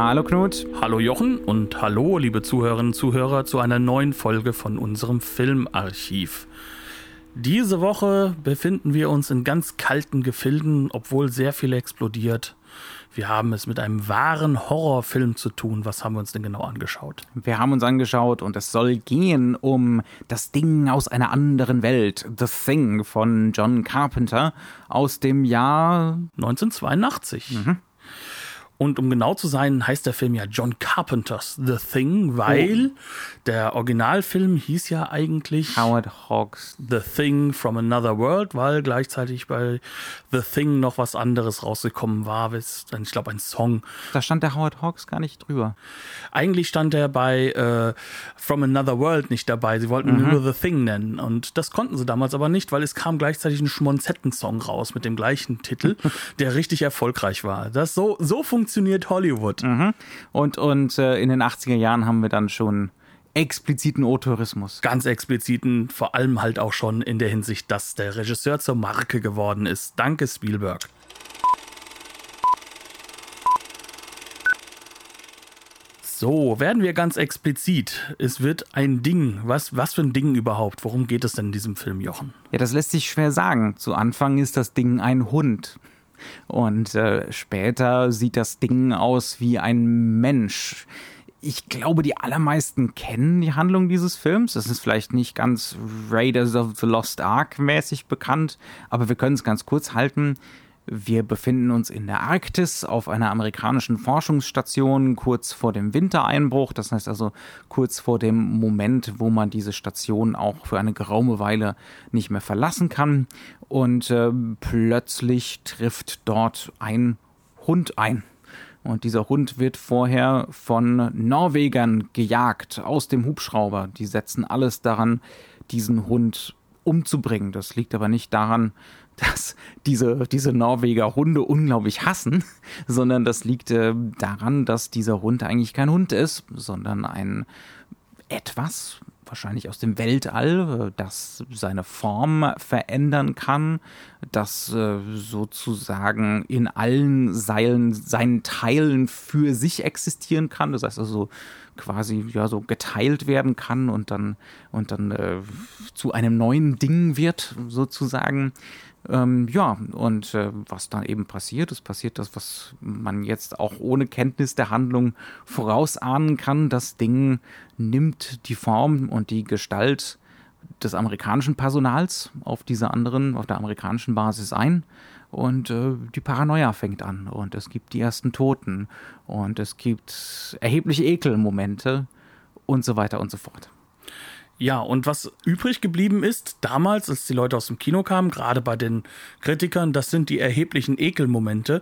Hallo Knut. Hallo Jochen und hallo liebe Zuhörerinnen und Zuhörer zu einer neuen Folge von unserem Filmarchiv. Diese Woche befinden wir uns in ganz kalten Gefilden, obwohl sehr viel explodiert. Wir haben es mit einem wahren Horrorfilm zu tun. Was haben wir uns denn genau angeschaut? Wir haben uns angeschaut und es soll gehen um das Ding aus einer anderen Welt, The Thing von John Carpenter aus dem Jahr 1982. Mhm. Und um genau zu sein, heißt der Film ja John Carpenters The Thing, weil oh. der Originalfilm hieß ja eigentlich Howard Hawks The Thing from Another World, weil gleichzeitig bei The Thing noch was anderes rausgekommen war. Ich glaube, ein Song. Da stand der Howard Hawks gar nicht drüber. Eigentlich stand er bei äh, From Another World nicht dabei. Sie wollten mhm. nur The Thing nennen. Und das konnten sie damals aber nicht, weil es kam gleichzeitig ein Schmonzetten-Song raus mit dem gleichen Titel, der richtig erfolgreich war. Das so, so funktioniert funktioniert Hollywood. Mhm. Und, und äh, in den 80er Jahren haben wir dann schon expliziten O-Tourismus. Ganz expliziten, vor allem halt auch schon in der Hinsicht, dass der Regisseur zur Marke geworden ist. Danke, Spielberg. So, werden wir ganz explizit. Es wird ein Ding. Was, was für ein Ding überhaupt? Worum geht es denn in diesem Film, Jochen? Ja, das lässt sich schwer sagen. Zu Anfang ist das Ding ein Hund. Und äh, später sieht das Ding aus wie ein Mensch. Ich glaube, die allermeisten kennen die Handlung dieses Films. Das ist vielleicht nicht ganz Raiders of the Lost Ark mäßig bekannt, aber wir können es ganz kurz halten. Wir befinden uns in der Arktis auf einer amerikanischen Forschungsstation kurz vor dem Wintereinbruch. Das heißt also kurz vor dem Moment, wo man diese Station auch für eine geraume Weile nicht mehr verlassen kann. Und äh, plötzlich trifft dort ein Hund ein. Und dieser Hund wird vorher von Norwegern gejagt aus dem Hubschrauber. Die setzen alles daran, diesen Hund umzubringen. Das liegt aber nicht daran, dass diese, diese Norweger Hunde unglaublich hassen, sondern das liegt äh, daran, dass dieser Hund eigentlich kein Hund ist, sondern ein etwas, wahrscheinlich aus dem Weltall, äh, das seine Form verändern kann, das äh, sozusagen in allen Seilen, seinen Teilen für sich existieren kann. Das heißt also quasi ja so geteilt werden kann und dann und dann äh, zu einem neuen Ding wird sozusagen. Ähm, ja, und äh, was dann eben passiert, es passiert das, was man jetzt auch ohne Kenntnis der Handlung vorausahnen kann. Das Ding nimmt die Form und die Gestalt des amerikanischen Personals auf dieser anderen, auf der amerikanischen Basis ein. Und äh, die Paranoia fängt an und es gibt die ersten Toten und es gibt erhebliche Ekelmomente und so weiter und so fort. Ja, und was übrig geblieben ist, damals, als die Leute aus dem Kino kamen, gerade bei den Kritikern, das sind die erheblichen Ekelmomente,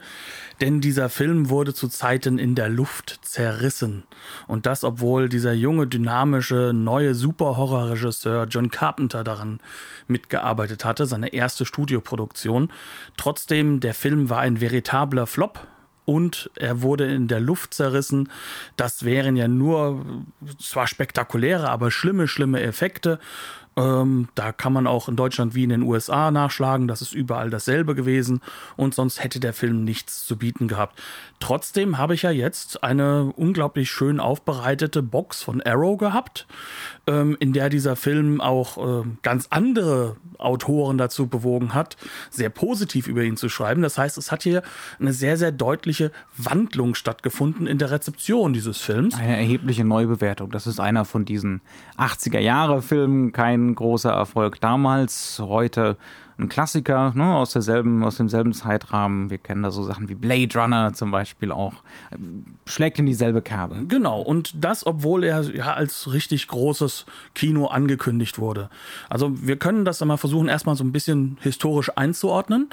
denn dieser Film wurde zu Zeiten in der Luft zerrissen. Und das, obwohl dieser junge, dynamische, neue Super-Horror-Regisseur John Carpenter daran mitgearbeitet hatte, seine erste Studioproduktion. Trotzdem, der Film war ein veritabler Flop und er wurde in der Luft zerrissen. Das wären ja nur zwar spektakuläre, aber schlimme, schlimme Effekte. Ähm, da kann man auch in Deutschland wie in den USA nachschlagen. Das ist überall dasselbe gewesen. Und sonst hätte der Film nichts zu bieten gehabt. Trotzdem habe ich ja jetzt eine unglaublich schön aufbereitete Box von Arrow gehabt, ähm, in der dieser Film auch äh, ganz andere Autoren dazu bewogen hat, sehr positiv über ihn zu schreiben. Das heißt, es hat hier eine sehr, sehr deutliche Wandlung stattgefunden in der Rezeption dieses Films. Eine erhebliche Neubewertung. Das ist einer von diesen 80er-Jahre-Filmen, kein großer Erfolg damals. Heute ein Klassiker ne, aus, derselben, aus demselben Zeitrahmen. Wir kennen da so Sachen wie Blade Runner zum Beispiel auch. Schlägt in dieselbe Kerbe. Genau, und das, obwohl er ja als richtig großes Kino angekündigt wurde. Also wir können das einmal versuchen, erstmal so ein bisschen historisch einzuordnen.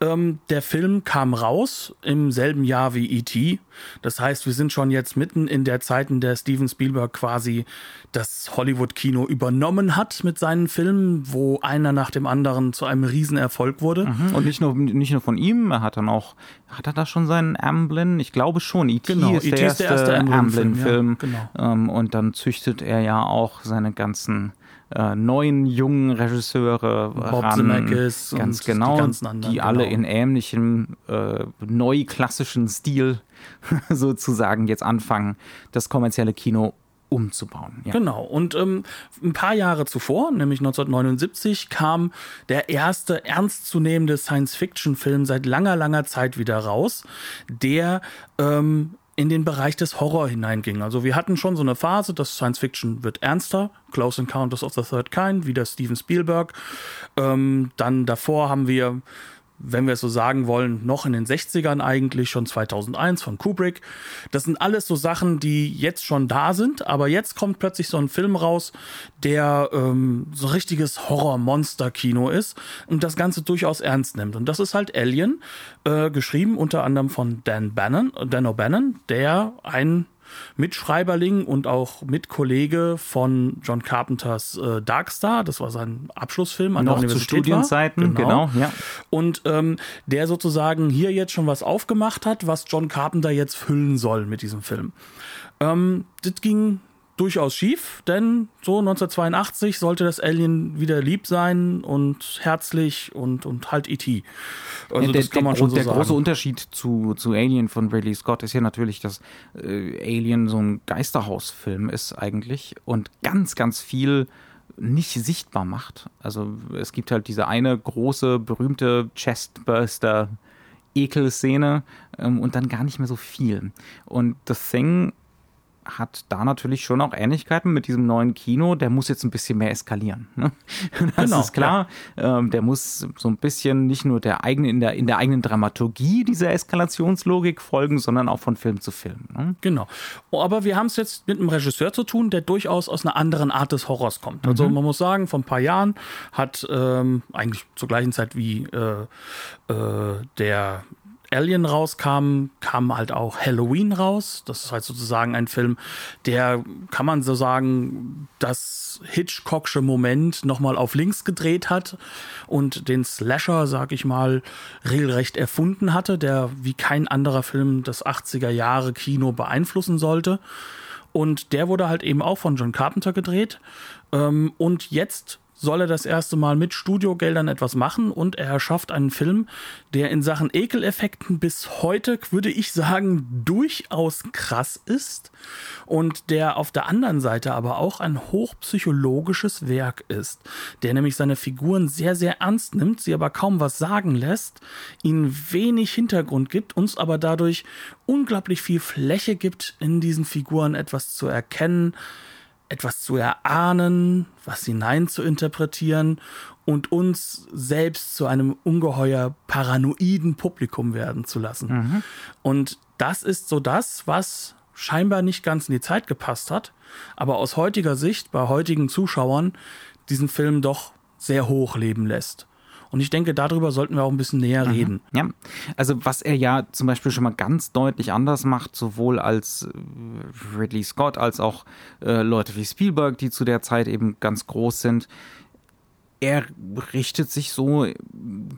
Ähm, der Film kam raus im selben Jahr wie E.T. Das heißt, wir sind schon jetzt mitten in der Zeit, in der Steven Spielberg quasi das Hollywood-Kino übernommen hat mit seinen Filmen, wo einer nach dem anderen zu einem Riesenerfolg wurde. Mhm. Und nicht nur, nicht nur von ihm, er hat dann auch, hat er da schon seinen Amblin? Ich glaube schon. E.T. Genau, ist, der ist, der erste, erste Amblin-Film. Ja, genau. Ähm, und dann züchtet er ja auch seine ganzen äh, neuen jungen Regisseure Bob ran, Zemeckis ganz genau, die, die alle genau. in ähnlichem äh, neuklassischen Stil sozusagen jetzt anfangen, das kommerzielle Kino umzubauen. Ja. Genau. Und ähm, ein paar Jahre zuvor, nämlich 1979, kam der erste ernstzunehmende Science-Fiction-Film seit langer, langer Zeit wieder raus, der ähm, in den Bereich des Horror hineinging. Also wir hatten schon so eine Phase, dass Science Fiction wird ernster, Close Encounters of the Third Kind, wie der Steven Spielberg. Ähm, dann davor haben wir wenn wir es so sagen wollen, noch in den 60ern eigentlich, schon 2001 von Kubrick. Das sind alles so Sachen, die jetzt schon da sind, aber jetzt kommt plötzlich so ein Film raus, der ähm, so ein richtiges Horror-Monster-Kino ist und das Ganze durchaus ernst nimmt. Und das ist halt Alien, äh, geschrieben unter anderem von Dan Bannon, Dan O'Bannon, der ein Mitschreiberling und auch Mitkollege von John Carpenters äh, Darkstar. Das war sein Abschlussfilm an Noch der Universität. Zu Studienzeiten, genau. genau ja. Und ähm, der sozusagen hier jetzt schon was aufgemacht hat, was John Carpenter jetzt füllen soll mit diesem Film. Ähm, das ging durchaus schief, denn so 1982 sollte das Alien wieder lieb sein und herzlich und, und halt E.T. Also ja, der, das kann man der, schon so der sagen. große Unterschied zu, zu Alien von Ridley Scott ist ja natürlich, dass äh, Alien so ein Geisterhausfilm ist eigentlich und ganz, ganz viel nicht sichtbar macht. Also es gibt halt diese eine große, berühmte Chestburster Ekelszene ähm, und dann gar nicht mehr so viel. Und The Thing hat da natürlich schon auch Ähnlichkeiten mit diesem neuen Kino. Der muss jetzt ein bisschen mehr eskalieren. Ne? Das genau, ist klar. Ja. Ähm, der muss so ein bisschen nicht nur der eigenen, in der, in der eigenen Dramaturgie dieser Eskalationslogik folgen, sondern auch von Film zu Film. Ne? Genau. Oh, aber wir haben es jetzt mit einem Regisseur zu tun, der durchaus aus einer anderen Art des Horrors kommt. Also mhm. man muss sagen, vor ein paar Jahren hat ähm, eigentlich zur gleichen Zeit wie äh, äh, der Alien rauskam, kam halt auch Halloween raus. Das ist halt sozusagen ein Film, der, kann man so sagen, das Hitchcocksche Moment nochmal auf links gedreht hat und den Slasher, sag ich mal, regelrecht erfunden hatte, der wie kein anderer Film das 80er Jahre Kino beeinflussen sollte. Und der wurde halt eben auch von John Carpenter gedreht. Ähm, und jetzt soll er das erste Mal mit Studiogeldern etwas machen und er erschafft einen Film, der in Sachen Ekeleffekten bis heute, würde ich sagen, durchaus krass ist und der auf der anderen Seite aber auch ein hochpsychologisches Werk ist, der nämlich seine Figuren sehr, sehr ernst nimmt, sie aber kaum was sagen lässt, ihnen wenig Hintergrund gibt, uns aber dadurch unglaublich viel Fläche gibt, in diesen Figuren etwas zu erkennen, etwas zu erahnen, was hinein zu interpretieren und uns selbst zu einem ungeheuer paranoiden Publikum werden zu lassen. Mhm. Und das ist so das, was scheinbar nicht ganz in die Zeit gepasst hat, aber aus heutiger Sicht bei heutigen Zuschauern diesen Film doch sehr hoch leben lässt. Und ich denke, darüber sollten wir auch ein bisschen näher mhm. reden. Ja, also was er ja zum Beispiel schon mal ganz deutlich anders macht, sowohl als äh, Ridley Scott als auch äh, Leute wie Spielberg, die zu der Zeit eben ganz groß sind, er richtet sich so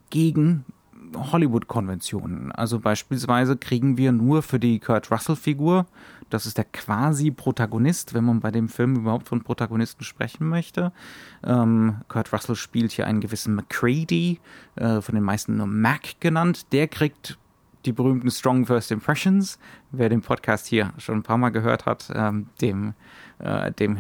gegen Hollywood-Konventionen. Also beispielsweise kriegen wir nur für die Kurt Russell-Figur das ist der quasi Protagonist, wenn man bei dem Film überhaupt von Protagonisten sprechen möchte. Ähm, Kurt Russell spielt hier einen gewissen McCready, äh, von den meisten nur Mac genannt. Der kriegt die berühmten Strong First Impressions. Wer den Podcast hier schon ein paar Mal gehört hat, ähm, dem, äh, dem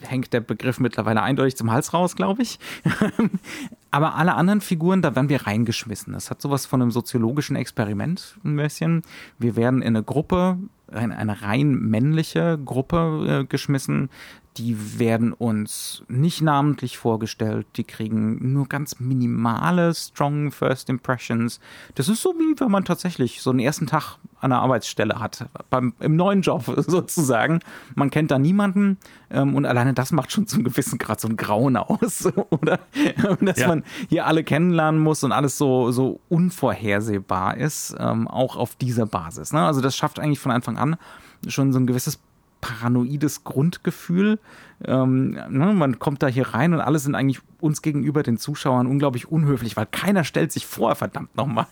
hängt der Begriff mittlerweile eindeutig zum Hals raus, glaube ich. Aber alle anderen Figuren, da werden wir reingeschmissen. Das hat sowas von einem soziologischen Experiment ein bisschen. Wir werden in eine Gruppe, eine, eine rein männliche Gruppe äh, geschmissen, die werden uns nicht namentlich vorgestellt, die kriegen nur ganz minimale Strong First Impressions. Das ist so wie wenn man tatsächlich so einen ersten Tag an der Arbeitsstelle hat, beim, im neuen Job sozusagen. Man kennt da niemanden ähm, und alleine das macht schon zum gewissen Grad so ein Grauen aus, oder? Dass ja. man hier alle kennenlernen muss und alles so, so unvorhersehbar ist, ähm, auch auf dieser Basis. Ne? Also das schafft eigentlich von Anfang an schon so ein gewisses paranoides Grundgefühl. Ähm, ne, man kommt da hier rein und alle sind eigentlich uns gegenüber den Zuschauern unglaublich unhöflich, weil keiner stellt sich vor, verdammt nochmal.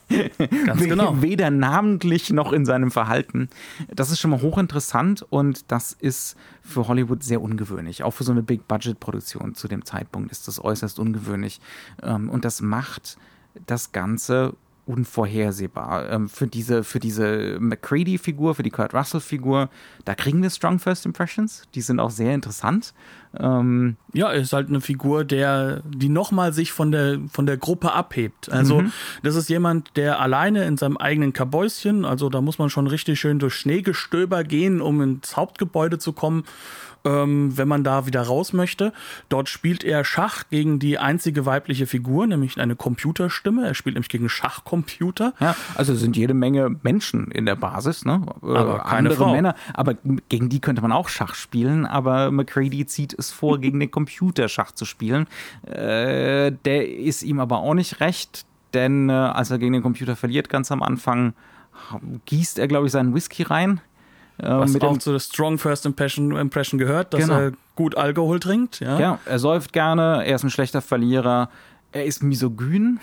Ganz genau. Weder namentlich noch in seinem Verhalten. Das ist schon mal hochinteressant und das ist für Hollywood sehr ungewöhnlich. Auch für so eine Big-Budget-Produktion zu dem Zeitpunkt ist das äußerst ungewöhnlich. Ähm, und das macht das Ganze unvorhersehbar. Ähm, für diese, für diese McCready-Figur, für die Kurt Russell-Figur, da kriegen wir Strong First Impressions. Die sind auch sehr interessant. Ähm ja, ist halt eine Figur, der, die nochmal sich von der, von der Gruppe abhebt. Also, mhm. das ist jemand, der alleine in seinem eigenen Kabäuschen, also da muss man schon richtig schön durch Schneegestöber gehen, um ins Hauptgebäude zu kommen ähm, wenn man da wieder raus möchte. Dort spielt er Schach gegen die einzige weibliche Figur, nämlich eine Computerstimme. Er spielt nämlich gegen Schachcomputer. Ja, also sind jede Menge Menschen in der Basis, ne? Äh, aber keine andere Frau. Männer. Aber gegen die könnte man auch Schach spielen, aber McCready zieht es vor, gegen den Computer Schach zu spielen. Äh, der ist ihm aber auch nicht recht, denn äh, als er gegen den Computer verliert, ganz am Anfang, gießt er, glaube ich, seinen Whisky rein äh, Was auch zu der Strong First Impression, Impression gehört, dass genau. er gut Alkohol trinkt. Ja? ja, er säuft gerne, er ist ein schlechter Verlierer, er ist misogyn.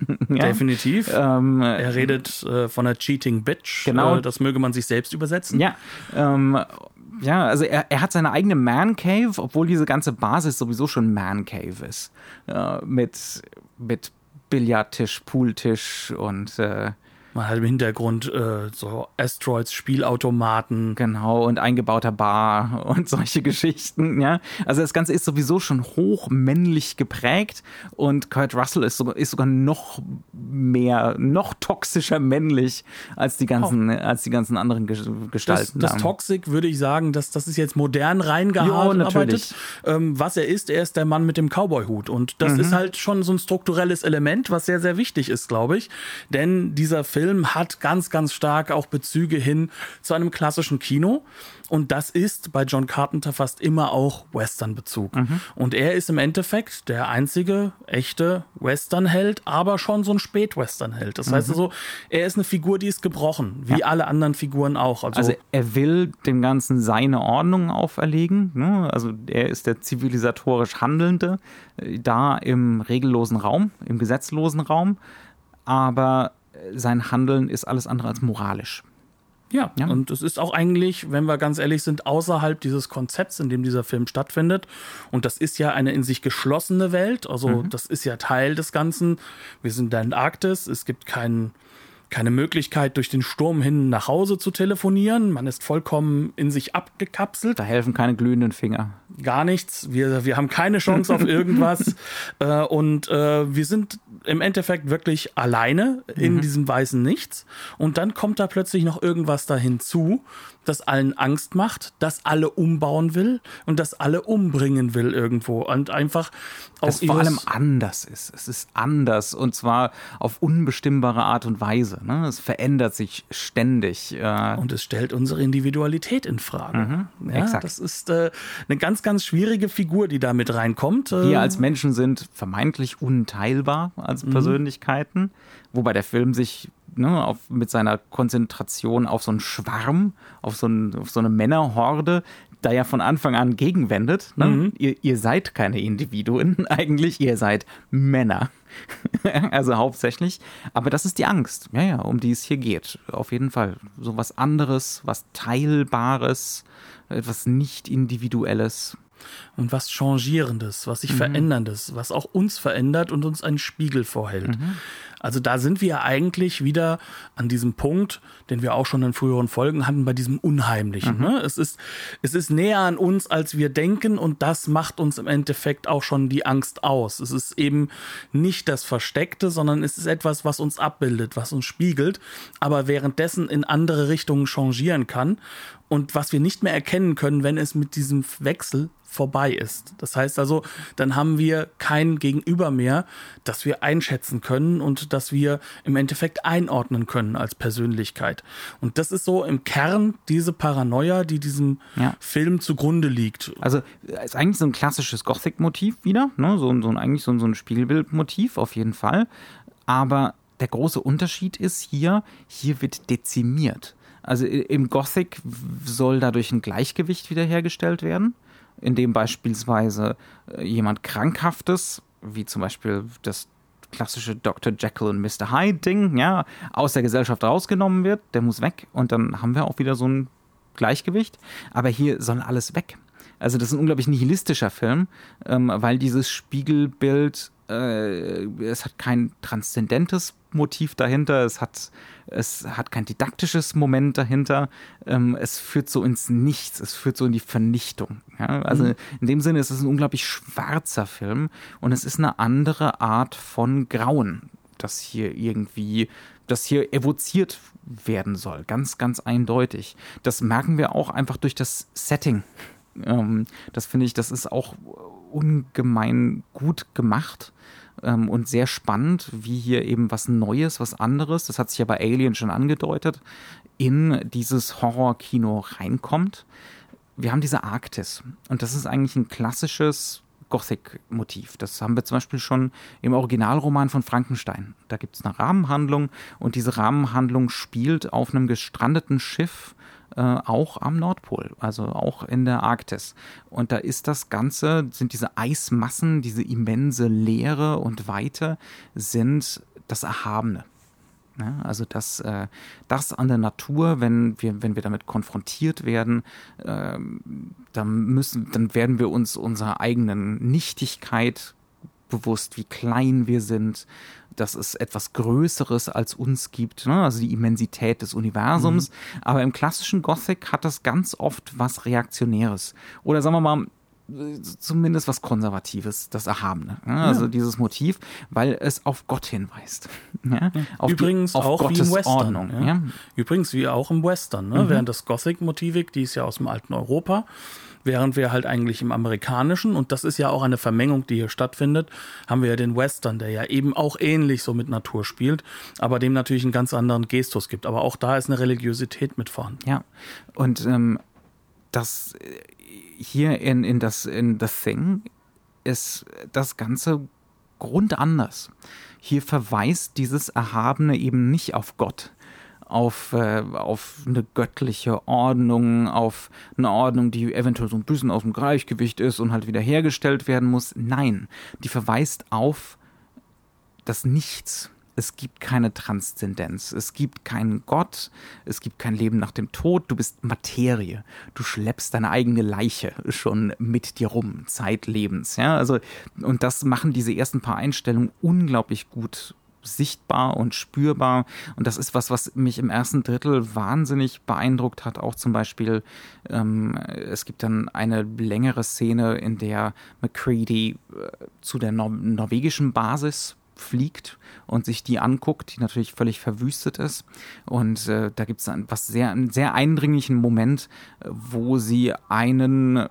ja. Definitiv. Ähm, er redet äh, von einer Cheating Bitch. Genau. Äh, das möge man sich selbst übersetzen. Ja. Ähm, ja, also er, er hat seine eigene Man Cave, obwohl diese ganze Basis sowieso schon Man Cave ist. Äh, mit, mit Billardtisch, Pooltisch und äh, man hat im Hintergrund äh, so Asteroids, Spielautomaten. Genau, und eingebauter Bar und solche Geschichten, ja. Also das Ganze ist sowieso schon hoch männlich geprägt und Kurt Russell ist sogar, ist sogar noch mehr, noch toxischer männlich als die ganzen, oh. als die ganzen anderen Gestalten. Das, das Toxic würde ich sagen, dass das ist jetzt modern reingearbeitet. Ähm, was er ist, er ist der Mann mit dem Cowboy-Hut und das mhm. ist halt schon so ein strukturelles Element, was sehr, sehr wichtig ist, glaube ich. Denn dieser Film Film hat ganz, ganz stark auch Bezüge hin zu einem klassischen Kino. Und das ist bei John Carpenter fast immer auch Western-Bezug. Mhm. Und er ist im Endeffekt der einzige echte Western-Held, aber schon so ein Spät-Western-Held. Das mhm. heißt also, er ist eine Figur, die ist gebrochen, wie ja. alle anderen Figuren auch. Also, also, er will dem Ganzen seine Ordnung auferlegen. Ne? Also er ist der zivilisatorisch Handelnde, äh, da im regellosen Raum, im gesetzlosen Raum. Aber sein Handeln ist alles andere als moralisch. Ja, ja, und es ist auch eigentlich, wenn wir ganz ehrlich sind, außerhalb dieses Konzepts, in dem dieser Film stattfindet. Und das ist ja eine in sich geschlossene Welt. Also, mhm. das ist ja Teil des Ganzen. Wir sind in der Antarktis. Es gibt keinen keine Möglichkeit, durch den Sturm hin nach Hause zu telefonieren. Man ist vollkommen in sich abgekapselt. Da helfen keine glühenden Finger. Gar nichts. Wir, wir haben keine Chance auf irgendwas. äh, und äh, wir sind im Endeffekt wirklich alleine in mhm. diesem weißen Nichts. Und dann kommt da plötzlich noch irgendwas da hinzu das allen Angst macht, das alle umbauen will und das alle umbringen will irgendwo und einfach auch vor allem anders ist. Es ist anders und zwar auf unbestimmbare Art und Weise. Ne? Es verändert sich ständig äh und es stellt unsere Individualität in Frage. Mhm, ja, exakt. Das ist äh, eine ganz, ganz schwierige Figur, die da mit reinkommt. Wir als Menschen sind vermeintlich unteilbar als mhm. Persönlichkeiten, wobei der Film sich ne, auf, mit seiner Konzentration auf so einen Schwarm, auf so, ein, auf so eine Männerhorde, da ja von Anfang an gegenwendet. Ne? Mhm. Ihr, ihr seid keine Individuen eigentlich, ihr seid Männer. also hauptsächlich. Aber das ist die Angst, ja, ja, um die es hier geht. Auf jeden Fall. So was anderes, was Teilbares, etwas nicht Individuelles und was Changierendes, was sich mhm. Veränderndes, was auch uns verändert und uns einen Spiegel vorhält. Mhm. Also da sind wir eigentlich wieder an diesem Punkt, den wir auch schon in früheren Folgen hatten, bei diesem Unheimlichen. Mhm. Ne? Es, ist, es ist näher an uns, als wir denken und das macht uns im Endeffekt auch schon die Angst aus. Es ist eben nicht das Versteckte, sondern es ist etwas, was uns abbildet, was uns spiegelt, aber währenddessen in andere Richtungen changieren kann und was wir nicht mehr erkennen können, wenn es mit diesem Wechsel vorbei ist. Das heißt also, dann haben wir kein Gegenüber mehr, das wir einschätzen können und das wir im Endeffekt einordnen können als Persönlichkeit. Und das ist so im Kern diese Paranoia, die diesem ja. Film zugrunde liegt. Also ist eigentlich so ein klassisches Gothic-Motiv wieder, ne? so, so ein, eigentlich so, so ein Spiegelbild-Motiv auf jeden Fall. Aber der große Unterschied ist hier, hier wird dezimiert. Also im Gothic soll dadurch ein Gleichgewicht wiederhergestellt werden, indem beispielsweise äh, jemand Krankhaftes, wie zum Beispiel das klassische Dr. Jekyll und Mr. Hyde Ding, ja, aus der Gesellschaft rausgenommen wird, der muss weg und dann haben wir auch wieder so ein Gleichgewicht. Aber hier soll alles weg. Also das ist ein unglaublich nihilistischer Film, ähm, weil dieses Spiegelbild, äh, es hat kein transzendentes Motiv dahinter, es hat, es hat kein didaktisches Moment dahinter, ähm, es führt so ins Nichts, es führt so in die Vernichtung. Ja? Also mhm. in dem Sinne ist es ein unglaublich schwarzer Film und es ist eine andere Art von Grauen, das hier irgendwie, das hier evoziert werden soll, ganz, ganz eindeutig. Das merken wir auch einfach durch das Setting. Ähm, das finde ich, das ist auch ungemein gut gemacht ähm, und sehr spannend, wie hier eben was Neues, was anderes, das hat sich ja bei Alien schon angedeutet, in dieses Horrorkino reinkommt. Wir haben diese Arktis und das ist eigentlich ein klassisches Gothic-Motiv. Das haben wir zum Beispiel schon im Originalroman von Frankenstein. Da gibt es eine Rahmenhandlung und diese Rahmenhandlung spielt auf einem gestrandeten Schiff äh, auch am Nordpol, also auch in der Arktis. Und da ist das Ganze, sind diese Eismassen, diese immense Leere und Weite, sind das Erhabene. Ja, also das, äh, das an der Natur, wenn wir, wenn wir damit konfrontiert werden, äh, dann müssen, dann werden wir uns unserer eigenen Nichtigkeit bewusst, wie klein wir sind, dass es etwas Größeres als uns gibt, ne? also die Immensität des Universums. Mhm. Aber im klassischen Gothic hat das ganz oft was Reaktionäres. Oder sagen wir mal, zumindest was Konservatives, das Erhabene. Ne? Also ja. dieses Motiv, weil es auf Gott hinweist. Ja? Auf Übrigens die, auf auch Gottes wie im Western. Ordnung, ja? Übrigens wie auch im Western. Ne? Mhm. Während das Gothic-Motivik, die ist ja aus dem alten Europa, während wir halt eigentlich im amerikanischen, und das ist ja auch eine Vermengung, die hier stattfindet, haben wir ja den Western, der ja eben auch ähnlich so mit Natur spielt, aber dem natürlich einen ganz anderen Gestus gibt. Aber auch da ist eine Religiosität mit vorhanden. Ja, und ähm, das äh, hier in, in, das, in The Thing ist das Ganze grundanders. Hier verweist dieses Erhabene eben nicht auf Gott, auf, äh, auf eine göttliche Ordnung, auf eine Ordnung, die eventuell so ein bisschen aus dem Gleichgewicht ist und halt wieder hergestellt werden muss. Nein, die verweist auf das Nichts. Es gibt keine Transzendenz, es gibt keinen Gott, es gibt kein Leben nach dem Tod, du bist Materie, du schleppst deine eigene Leiche schon mit dir rum, zeitlebens, ja, also, und das machen diese ersten paar Einstellungen unglaublich gut sichtbar und spürbar. Und das ist was, was mich im ersten Drittel wahnsinnig beeindruckt hat. Auch zum Beispiel, ähm, es gibt dann eine längere Szene, in der McCready äh, zu der Nor norwegischen Basis fliegt und sich die anguckt, die natürlich völlig verwüstet ist. Und äh, da gibt es was sehr, einen sehr eindringlichen Moment, äh, wo sie einen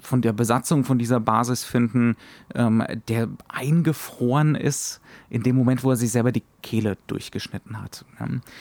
von der Besatzung von dieser Basis finden, ähm, der eingefroren ist in dem Moment, wo er sich selber die Kehle durchgeschnitten hat.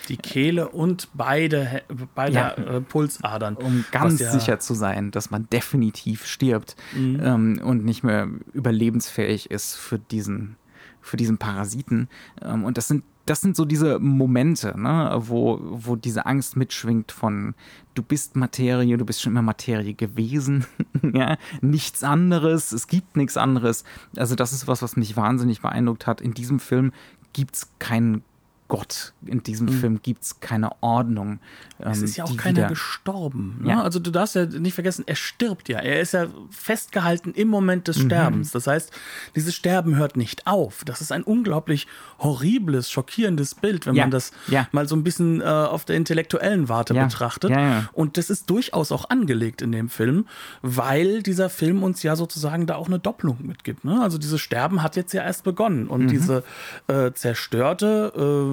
Die Kehle und beide, beide ja. äh, Pulsadern. Um ganz ja sicher zu sein, dass man definitiv stirbt mhm. ähm, und nicht mehr überlebensfähig ist für diesen, für diesen Parasiten. Ähm, und das sind das sind so diese Momente, ne, wo, wo diese Angst mitschwingt von du bist Materie, du bist schon immer Materie gewesen, ja, nichts anderes, es gibt nichts anderes. Also das ist was, was mich wahnsinnig beeindruckt hat. In diesem Film gibt es keinen Gott, in diesem mhm. Film gibt es keine Ordnung. es ist ja auch keiner wieder... gestorben. Ne? Ja. Also du darfst ja nicht vergessen, er stirbt ja. Er ist ja festgehalten im Moment des mhm. Sterbens. Das heißt, dieses Sterben hört nicht auf. Das ist ein unglaublich horribles, schockierendes Bild, wenn ja. man das ja. mal so ein bisschen äh, auf der intellektuellen Warte betrachtet. Und das ist durchaus auch angelegt in dem Film, weil dieser Film uns ja sozusagen da auch eine Doppelung mitgibt. Ne? Also dieses Sterben hat jetzt ja erst begonnen und mhm. diese äh, zerstörte äh,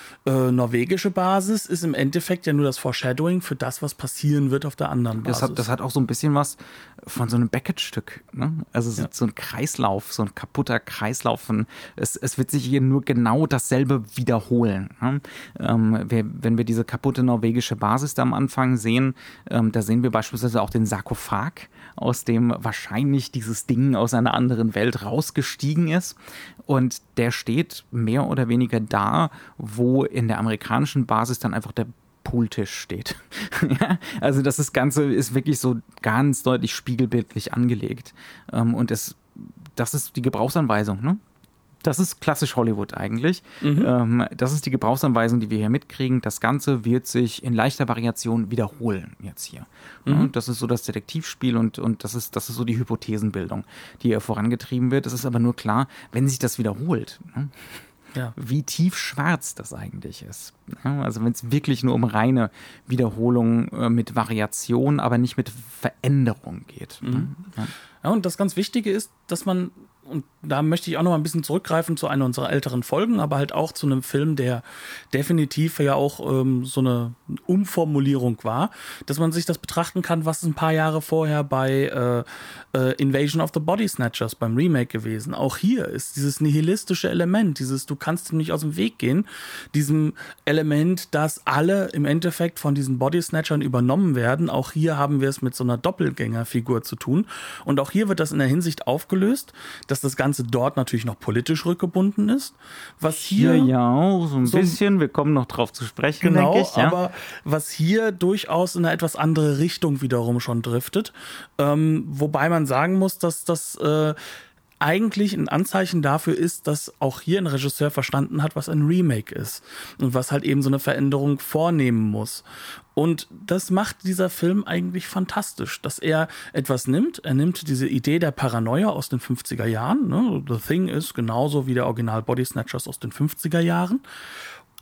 äh, norwegische Basis ist im Endeffekt ja nur das Foreshadowing für das, was passieren wird auf der anderen Basis. Das hat, das hat auch so ein bisschen was von so einem Beckett-Stück. Ne? Also so, ja. so, ein Kreislauf, so ein kaputter Kreislauf. Von, es, es wird sich hier nur genau dasselbe wiederholen. Ne? Ähm, wir, wenn wir diese kaputte norwegische Basis da am Anfang sehen, ähm, da sehen wir beispielsweise auch den Sarkophag, aus dem wahrscheinlich dieses Ding aus einer anderen Welt rausgestiegen ist. Und der steht mehr oder weniger da, wo in der amerikanischen Basis dann einfach der Pooltisch steht. ja, also das, das Ganze ist wirklich so ganz deutlich spiegelbildlich angelegt. Ähm, und das, das ist die Gebrauchsanweisung. Ne? Das ist klassisch Hollywood eigentlich. Mhm. Ähm, das ist die Gebrauchsanweisung, die wir hier mitkriegen. Das Ganze wird sich in leichter Variation wiederholen jetzt hier. Mhm. das ist so das Detektivspiel und, und das, ist, das ist so die Hypothesenbildung, die hier vorangetrieben wird. Es ist aber nur klar, wenn sich das wiederholt. Ne? Ja. wie tief schwarz das eigentlich ist. Also wenn es wirklich nur um reine Wiederholung äh, mit Variation, aber nicht mit Veränderung geht. Mhm. Ja. ja, und das ganz Wichtige ist, dass man und da möchte ich auch noch mal ein bisschen zurückgreifen zu einer unserer älteren Folgen, aber halt auch zu einem Film, der definitiv ja auch ähm, so eine Umformulierung war, dass man sich das betrachten kann, was ein paar Jahre vorher bei äh, äh, Invasion of the Body Snatchers beim Remake gewesen. Auch hier ist dieses nihilistische Element, dieses du kannst ihm nicht aus dem Weg gehen, diesem Element, dass alle im Endeffekt von diesen Body Snatchern übernommen werden. Auch hier haben wir es mit so einer Doppelgängerfigur zu tun und auch hier wird das in der Hinsicht aufgelöst, dass das Ganze dort natürlich noch politisch rückgebunden ist. Was hier, hier ja auch so ein so bisschen, wir kommen noch drauf zu sprechen, genau, denke ich. Ja. Aber was hier durchaus in eine etwas andere Richtung wiederum schon driftet. Ähm, wobei man sagen muss, dass das äh, eigentlich ein Anzeichen dafür ist, dass auch hier ein Regisseur verstanden hat, was ein Remake ist und was halt eben so eine Veränderung vornehmen muss. Und das macht dieser Film eigentlich fantastisch, dass er etwas nimmt. Er nimmt diese Idee der Paranoia aus den 50er Jahren. Ne? The Thing ist genauso wie der Original Body Snatchers aus den 50er Jahren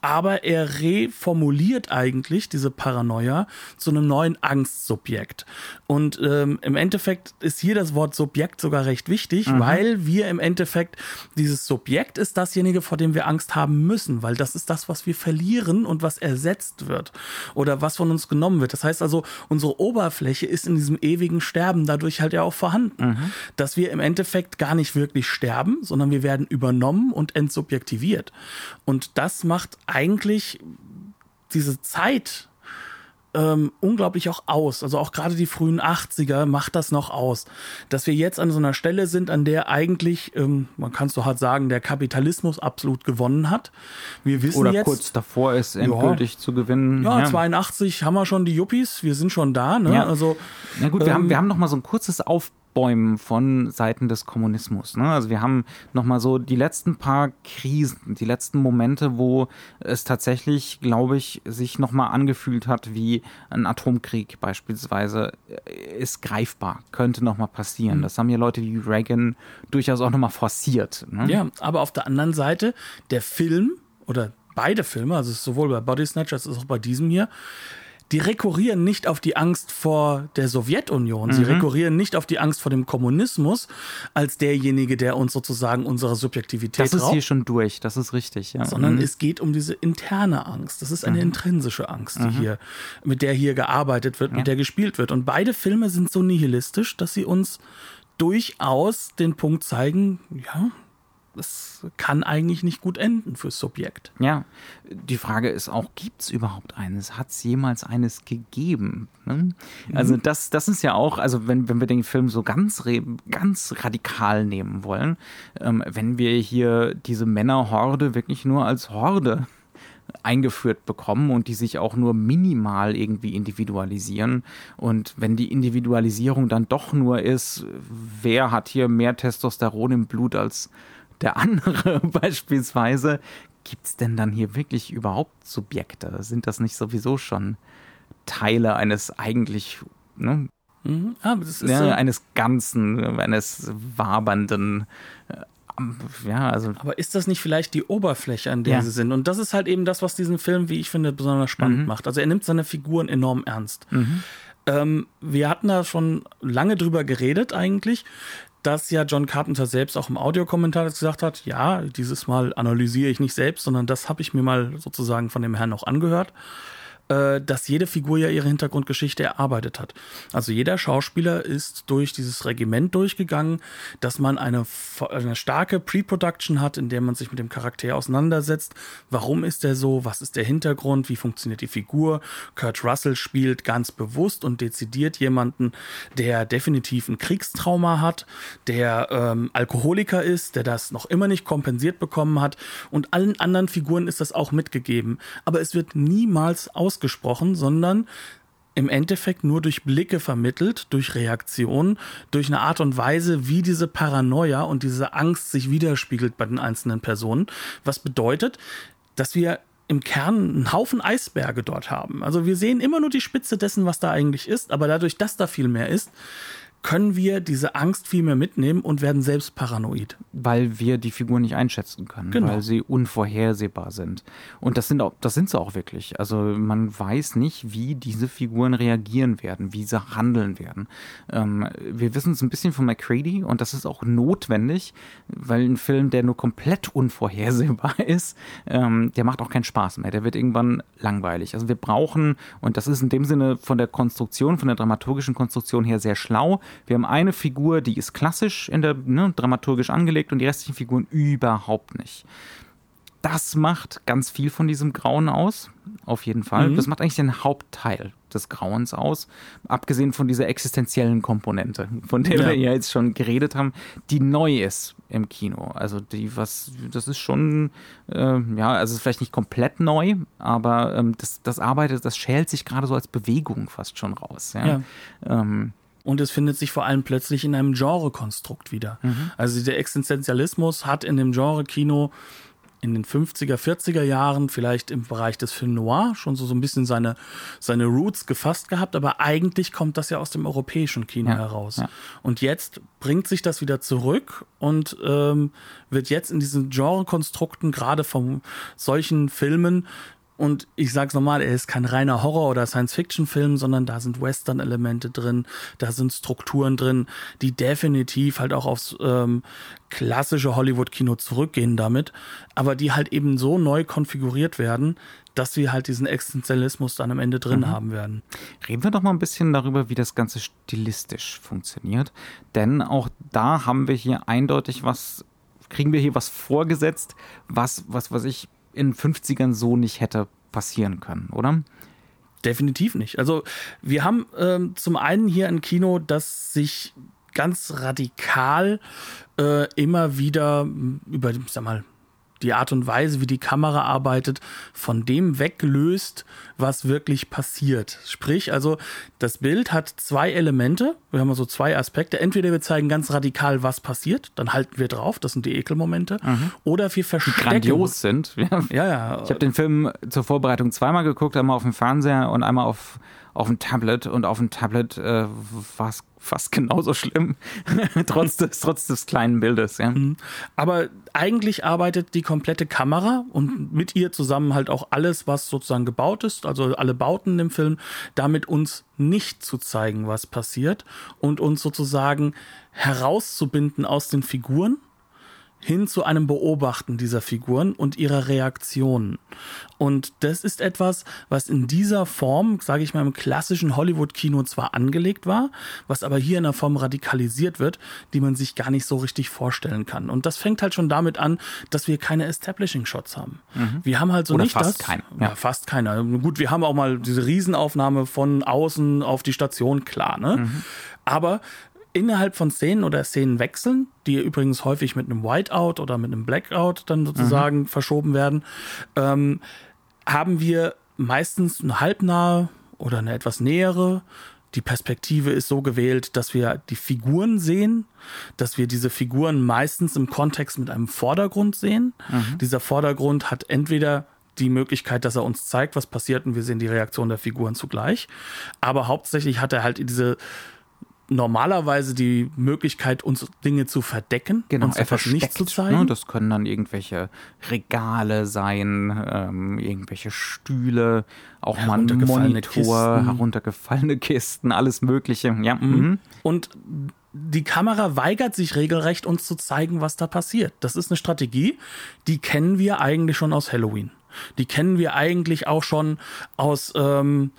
aber er reformuliert eigentlich diese Paranoia zu einem neuen Angstsubjekt. Und ähm, im Endeffekt ist hier das Wort Subjekt sogar recht wichtig, mhm. weil wir im Endeffekt dieses Subjekt ist dasjenige, vor dem wir Angst haben müssen, weil das ist das, was wir verlieren und was ersetzt wird oder was von uns genommen wird. Das heißt also, unsere Oberfläche ist in diesem ewigen Sterben dadurch halt ja auch vorhanden, mhm. dass wir im Endeffekt gar nicht wirklich sterben, sondern wir werden übernommen und entsubjektiviert. Und das macht eigentlich diese Zeit ähm, unglaublich auch aus. Also auch gerade die frühen 80er macht das noch aus. Dass wir jetzt an so einer Stelle sind, an der eigentlich, ähm, man kann es so hart sagen, der Kapitalismus absolut gewonnen hat. Wir wissen Oder jetzt, kurz davor ist endgültig ja, zu gewinnen. Ja, ja, 82 haben wir schon die Yuppies, wir sind schon da. Ne? Ja. Also, Na gut, wir, ähm, haben, wir haben noch mal so ein kurzes Auf Aufbäumen von Seiten des Kommunismus. Ne? Also wir haben nochmal so die letzten paar Krisen, die letzten Momente, wo es tatsächlich, glaube ich, sich nochmal angefühlt hat wie ein Atomkrieg beispielsweise, äh, ist greifbar, könnte nochmal passieren. Mhm. Das haben ja Leute wie Reagan durchaus auch nochmal forciert. Ne? Ja, aber auf der anderen Seite, der Film oder beide Filme, also sowohl bei Body Snatchers als auch bei diesem hier, die rekurrieren nicht auf die Angst vor der Sowjetunion, mhm. sie rekurrieren nicht auf die Angst vor dem Kommunismus als derjenige, der uns sozusagen unsere Subjektivität Das ist raubt, hier schon durch, das ist richtig, ja. Sondern mhm. es geht um diese interne Angst. Das ist eine mhm. intrinsische Angst, die mhm. hier, mit der hier gearbeitet wird, ja. mit der gespielt wird. Und beide Filme sind so nihilistisch, dass sie uns durchaus den Punkt zeigen, ja, das kann eigentlich nicht gut enden fürs Subjekt. Ja, die Frage ist auch, gibt es überhaupt eines? Hat es jemals eines gegeben? Ne? Also mhm. das, das ist ja auch, also wenn, wenn wir den Film so ganz, ganz radikal nehmen wollen, ähm, wenn wir hier diese Männerhorde wirklich nur als Horde eingeführt bekommen und die sich auch nur minimal irgendwie individualisieren. Und wenn die Individualisierung dann doch nur ist, wer hat hier mehr Testosteron im Blut als der andere beispielsweise, gibt es denn dann hier wirklich überhaupt Subjekte? Sind das nicht sowieso schon Teile eines eigentlich, ne? Mhm. Ah, ja, so. eines Ganzen, eines wabernden, äh, ja, also. Aber ist das nicht vielleicht die Oberfläche, an der Ja. sie sind? Und das ist halt eben das, was diesen Film, wie ich finde, besonders spannend Mhm. macht. Also er nimmt seine Figuren enorm ernst. Ähm, wir hatten da schon lange drüber geredet eigentlich, dass ja John Carpenter selbst auch im Audiokommentar gesagt hat, ja, dieses Mal analysiere ich nicht selbst, sondern das habe ich mir mal sozusagen von dem Herrn auch angehört äh, dass jede Figur ja ihre Hintergrundgeschichte erarbeitet hat. Also jeder Schauspieler ist durch dieses Regiment durchgegangen, dass man eine, eine starke Pre-Production hat, in der man sich mit dem Charakter auseinandersetzt. Warum ist er so? Was ist der Hintergrund? Wie funktioniert die Figur? Kurt Russell spielt ganz bewusst und dezidiert jemanden, der definitiv ein Kriegstrauma hat, der ähm, Alkoholiker ist, der das noch immer nicht kompensiert bekommen hat. Und allen anderen Figuren ist das auch mitgegeben. Aber es wird niemals ausgesprochen, sondern im Endeffekt nur durch Blicke vermittelt, durch Reaktionen, durch eine Art und Weise, wie diese Paranoia und diese Angst sich widerspiegelt bei den einzelnen Personen. Was bedeutet, dass wir im Kern einen Haufen Eisberge dort haben. Also wir sehen immer nur die Spitze dessen, was da eigentlich ist, aber dadurch, dass da viel mehr ist, können wir diese Angst viel mehr mitnehmen und werden selbst paranoid. weil wir die Figuren nicht einschätzen können, Genau. weil sie unvorhersehbar sind. Und das sind auch, das sind sie auch wirklich. Also man weiß nicht, wie diese Figuren reagieren werden, wie sie handeln werden. Ähm, wir wissen es ein bisschen von McCready und das ist auch notwendig, weil ein Film, der nur komplett unvorhersehbar ist, ähm, der macht auch keinen Spaß mehr. Der wird irgendwann langweilig. Also wir brauchen, und das ist in dem Sinne von der Konstruktion, von der dramaturgischen Konstruktion her sehr schlau. Wir haben eine Figur, die ist klassisch in der ne, dramaturgisch angelegt und die restlichen Figuren überhaupt nicht. Das macht ganz viel von diesem Grauen aus, auf jeden Fall. Das macht eigentlich den Hauptteil des Grauens aus, abgesehen von dieser existenziellen Komponente, von der Ja. wir ja jetzt schon geredet haben, die neu ist im Kino. Also die, was, das ist schon, äh, ja, also es ist vielleicht nicht komplett neu, aber ähm, das, das arbeitet, das schält sich gerade so als Bewegung fast schon raus. Ja. Ja. Ähm, Und es findet sich vor allem plötzlich in einem Genrekonstrukt wieder. Also der Existenzialismus hat in dem Genre-Kino in den 50er, 40er Jahren, vielleicht im Bereich des Film Noir, schon so, so ein bisschen seine, seine Roots gefasst gehabt, aber eigentlich kommt das ja aus dem europäischen Kino Ja, heraus. ja. Und jetzt bringt sich das wieder zurück und ähm, wird jetzt in diesen Genrekonstrukten, gerade von solchen Filmen, und ich sag's nochmal, er ist kein reiner Horror- oder Science-Fiction-Film, sondern da sind Western-Elemente drin, da sind Strukturen drin, die definitiv halt auch aufs ähm, klassische Hollywood-Kino zurückgehen damit, aber die halt eben so neu konfiguriert werden, dass wir halt diesen Existenzialismus dann am Ende drin haben werden. Reden wir doch mal ein bisschen darüber, wie das Ganze stilistisch funktioniert. Denn auch da haben wir hier eindeutig was, kriegen wir hier was vorgesetzt, was, was, was ich in den 50ern so nicht hätte passieren können, oder? Definitiv nicht. Also wir haben ähm, zum einen hier ein Kino, das sich ganz radikal äh, immer wieder über, ich sag mal, die Art und Weise, wie die Kamera arbeitet, von dem weglöst, was wirklich passiert. Sprich, also das Bild hat zwei Elemente. Wir haben also zwei Aspekte. Entweder wir zeigen ganz radikal, was passiert, dann halten wir drauf, das sind die Ekelmomente. Oder wir verstecken. Grandios sind. Ja. Ja, ja. Ich habe den Film zur Vorbereitung zweimal geguckt, einmal auf dem Fernseher und einmal auf, auf dem Tablet. Und auf dem Tablet äh, war es fast genauso schlimm, trotz, des, trotz des kleinen Bildes. Ja. Aber eigentlich arbeitet die komplette Kamera und mit ihr zusammen halt auch alles, was sozusagen gebaut ist, also alle Bauten im Film, damit uns nicht zu zeigen, was passiert und uns sozusagen herauszubinden aus den Figuren hin zu einem Beobachten dieser Figuren und ihrer Reaktionen. Und das ist etwas, was in dieser Form, sage ich mal, im klassischen Hollywood-Kino zwar angelegt war, was aber hier in einer Form radikalisiert wird, die man sich gar nicht so richtig vorstellen kann. Und das fängt halt schon damit an, dass wir keine Establishing-Shots haben. Wir haben halt so Oder nicht fast das. keine, Ja. ja. fast keiner. Gut, wir haben auch mal diese Riesenaufnahme von außen auf die Station, klar, ne? Aber innerhalb von Szenen oder Szenenwechseln, die übrigens häufig mit einem Whiteout oder mit einem Blackout dann sozusagen verschoben werden, ähm, haben wir meistens eine halbnahe oder eine etwas nähere die Perspektive ist so gewählt, dass wir die Figuren sehen, dass wir diese Figuren meistens im Kontext mit einem Vordergrund sehen. Mhm. Dieser Vordergrund hat entweder die Möglichkeit, dass er uns zeigt, was passiert und wir sehen die Reaktion der Figuren zugleich. Aber hauptsächlich hat er halt diese normalerweise die Möglichkeit, uns Dinge zu verdecken, genau, uns etwas nicht zu zeigen. Ne? Das können dann irgendwelche Regale sein, ähm, irgendwelche Stühle, auch mal ein Monitor, Kisten. heruntergefallene Kisten, alles Mögliche. Ja. Mhm. mhm. Und die Kamera weigert sich regelrecht, uns zu zeigen, was da passiert. Das ist eine Strategie, die kennen wir eigentlich schon aus Halloween. Die kennen wir eigentlich auch schon aus ähm,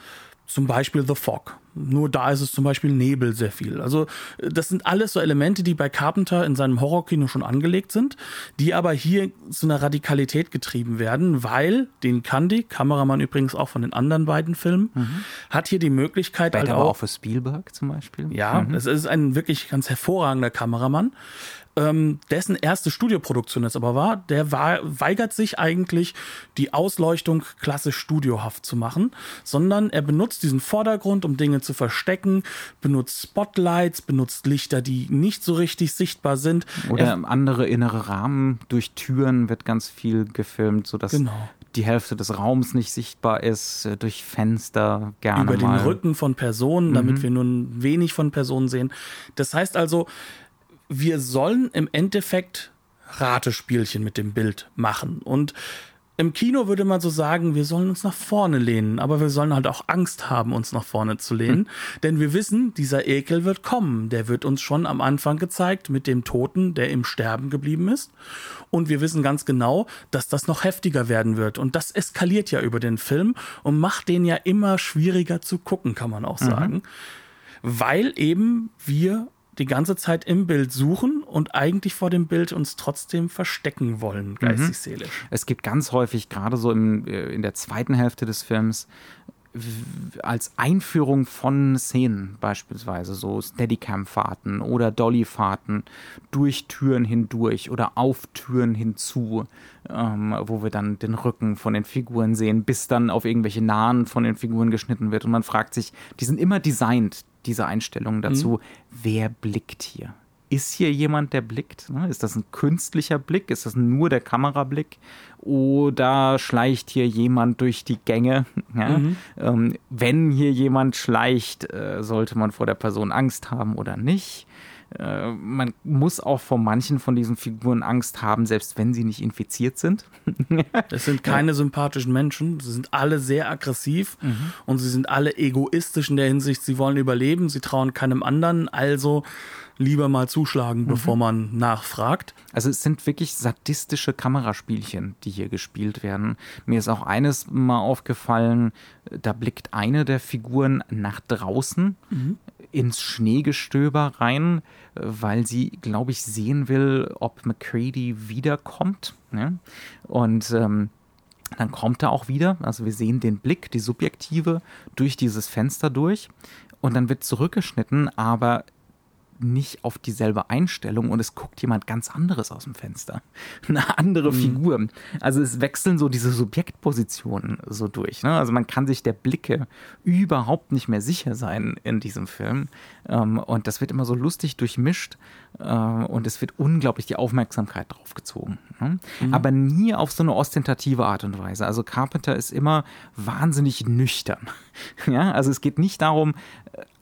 zum Beispiel The Fog. Nur da ist es zum Beispiel Nebel sehr viel. Also das sind alles so Elemente, die bei Carpenter in seinem Horrorkino schon angelegt sind, die aber hier zu einer Radikalität getrieben werden, weil den Candy, Kameramann übrigens auch von den anderen beiden Filmen, mhm. hat hier die Möglichkeit. Halt auch, auch für Spielberg zum Beispiel. Ja, mhm. es ist ein wirklich ganz hervorragender Kameramann ähm, dessen erste Studioproduktion es aber war, der war, weigert sich eigentlich, die Ausleuchtung klassisch studiohaft zu machen, sondern er benutzt diesen Vordergrund, um Dinge zu verstecken, benutzt Spotlights, benutzt Lichter, die nicht so richtig sichtbar sind. Oder er, andere innere Rahmen. Durch Türen wird ganz viel gefilmt, sodass genau die Hälfte des Raums nicht sichtbar ist, äh, durch Fenster gerne. Über mal. den Rücken von Personen, damit mhm. wir nur wenig von Personen sehen. Das heißt also, wir sollen im Endeffekt Ratespielchen mit dem Bild machen. Und im Kino würde man so sagen, wir sollen uns nach vorne lehnen, aber wir sollen halt auch Angst haben, uns nach vorne zu lehnen. Hm. Denn wir wissen, dieser Ekel wird kommen. Der wird uns schon am Anfang gezeigt mit dem Toten, der im Sterben geblieben ist. Und wir wissen ganz genau, dass das noch heftiger werden wird. Und das eskaliert ja über den Film und macht den ja immer schwieriger zu gucken, kann man auch mhm. sagen. Mhm. Weil eben wir die ganze Zeit im Bild suchen und eigentlich vor dem Bild uns trotzdem verstecken wollen, geistig-seelisch. Mhm. Es gibt ganz häufig, gerade so im, äh, in der zweiten Hälfte des Films, als Einführung von Szenen beispielsweise, so Steadicam-Fahrten oder Dolly-Fahrten durch Türen hindurch oder auf Türen hinzu, ähm, wo wir dann den Rücken von den Figuren sehen, bis dann auf irgendwelche Nahen von den Figuren geschnitten wird. Und man fragt sich, die sind immer designt, diese Einstellungen dazu, mhm. wer blickt hier? Ist hier jemand, der blickt? Ne? Ist das ein künstlicher Blick? Ist das nur der Kamerablick? Oder schleicht hier jemand durch die Gänge? Ja? Mhm. Ähm, wenn hier jemand schleicht, äh, sollte man vor der Person Angst haben oder nicht? Äh, man muss auch vor manchen von diesen Figuren Angst haben, selbst wenn sie nicht infiziert sind. Es sind keine sympathischen Menschen. Sie sind alle sehr aggressiv mhm. und sie sind alle egoistisch in der Hinsicht, sie wollen überleben, sie trauen keinem anderen. Also lieber mal zuschlagen, mhm. bevor man nachfragt. Also es sind wirklich sadistische Kameraspielchen, die hier gespielt werden. Mir ist auch eines mal aufgefallen, da blickt eine der Figuren nach draußen mhm. Ins Schneegestöber rein, weil sie, glaube ich, sehen will, ob McCready wiederkommt. Ne? Und ähm, dann kommt er auch wieder. Also wir sehen den Blick, die Subjektive durch dieses Fenster durch. Und dann wird zurückgeschnitten, aber nicht auf dieselbe Einstellung und es guckt jemand ganz anderes aus dem Fenster. Eine andere mhm. Figur. Also es wechseln so diese Subjektpositionen so durch. Ne? Also man kann sich der Blicke überhaupt nicht mehr sicher sein in diesem Film. Ähm, und das wird immer so lustig durchmischt äh, und es wird unglaublich die Aufmerksamkeit drauf gezogen. Ne? Mhm. Aber nie auf so eine ostentative Art und Weise. Also Carpenter ist immer wahnsinnig nüchtern. ja, also es geht nicht darum,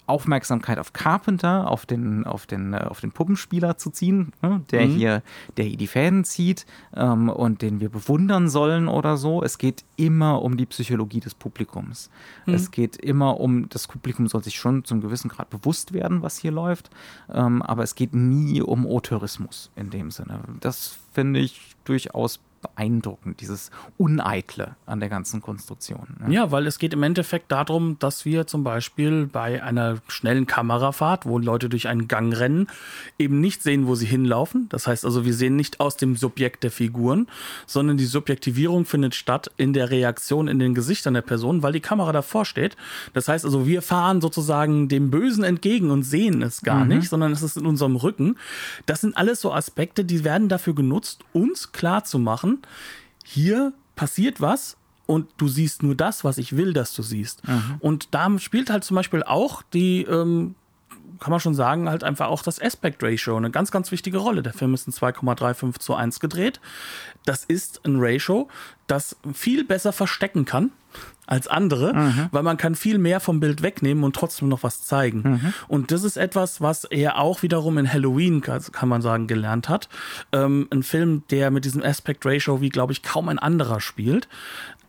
Aufmerksamkeit auf Carpenter, auf den, auf den, äh, auf den Puppenspieler zu ziehen, ne, der mhm. hier, der hier die Fäden zieht ähm, und den wir bewundern sollen oder so. Es geht immer um die Psychologie des Publikums. Mhm. Es geht immer um, das Publikum soll sich schon zum gewissen Grad bewusst werden, was hier läuft, ähm, aber es geht nie um Auteurismus in dem Sinne. Das finde ich durchaus beeindruckend, dieses Uneitle an der ganzen Konstruktion. Ne? Ja, weil es geht im Endeffekt darum, dass wir zum Beispiel bei einer schnellen Kamerafahrt, wo Leute durch einen Gang rennen, eben nicht sehen, wo sie hinlaufen. Das heißt also, wir sehen nicht aus dem Subjekt der Figuren, sondern die Subjektivierung findet statt in der Reaktion in den Gesichtern der Person, weil die Kamera davor steht. Das heißt also, wir fahren sozusagen dem Bösen entgegen und sehen es gar mhm. nicht, sondern es ist in unserem Rücken. Das sind alles so Aspekte, die werden dafür genutzt, uns klar zu machen, machen, hier passiert was und du siehst nur das, was ich will, dass du siehst. Und da spielt halt zum Beispiel auch die ähm, kann man schon sagen, halt einfach auch das Aspect Ratio eine ganz, ganz wichtige Rolle. Der Film ist in 2,35 zu 1 gedreht. Das ist ein Ratio, das viel besser verstecken kann als andere, mhm. weil man kann viel mehr vom Bild wegnehmen und trotzdem noch was zeigen. Mhm. Und das ist etwas, was er auch wiederum in Halloween, kann man sagen, gelernt hat. Ähm, ein Film, der mit diesem Aspect Ratio wie, glaube ich, kaum ein anderer spielt.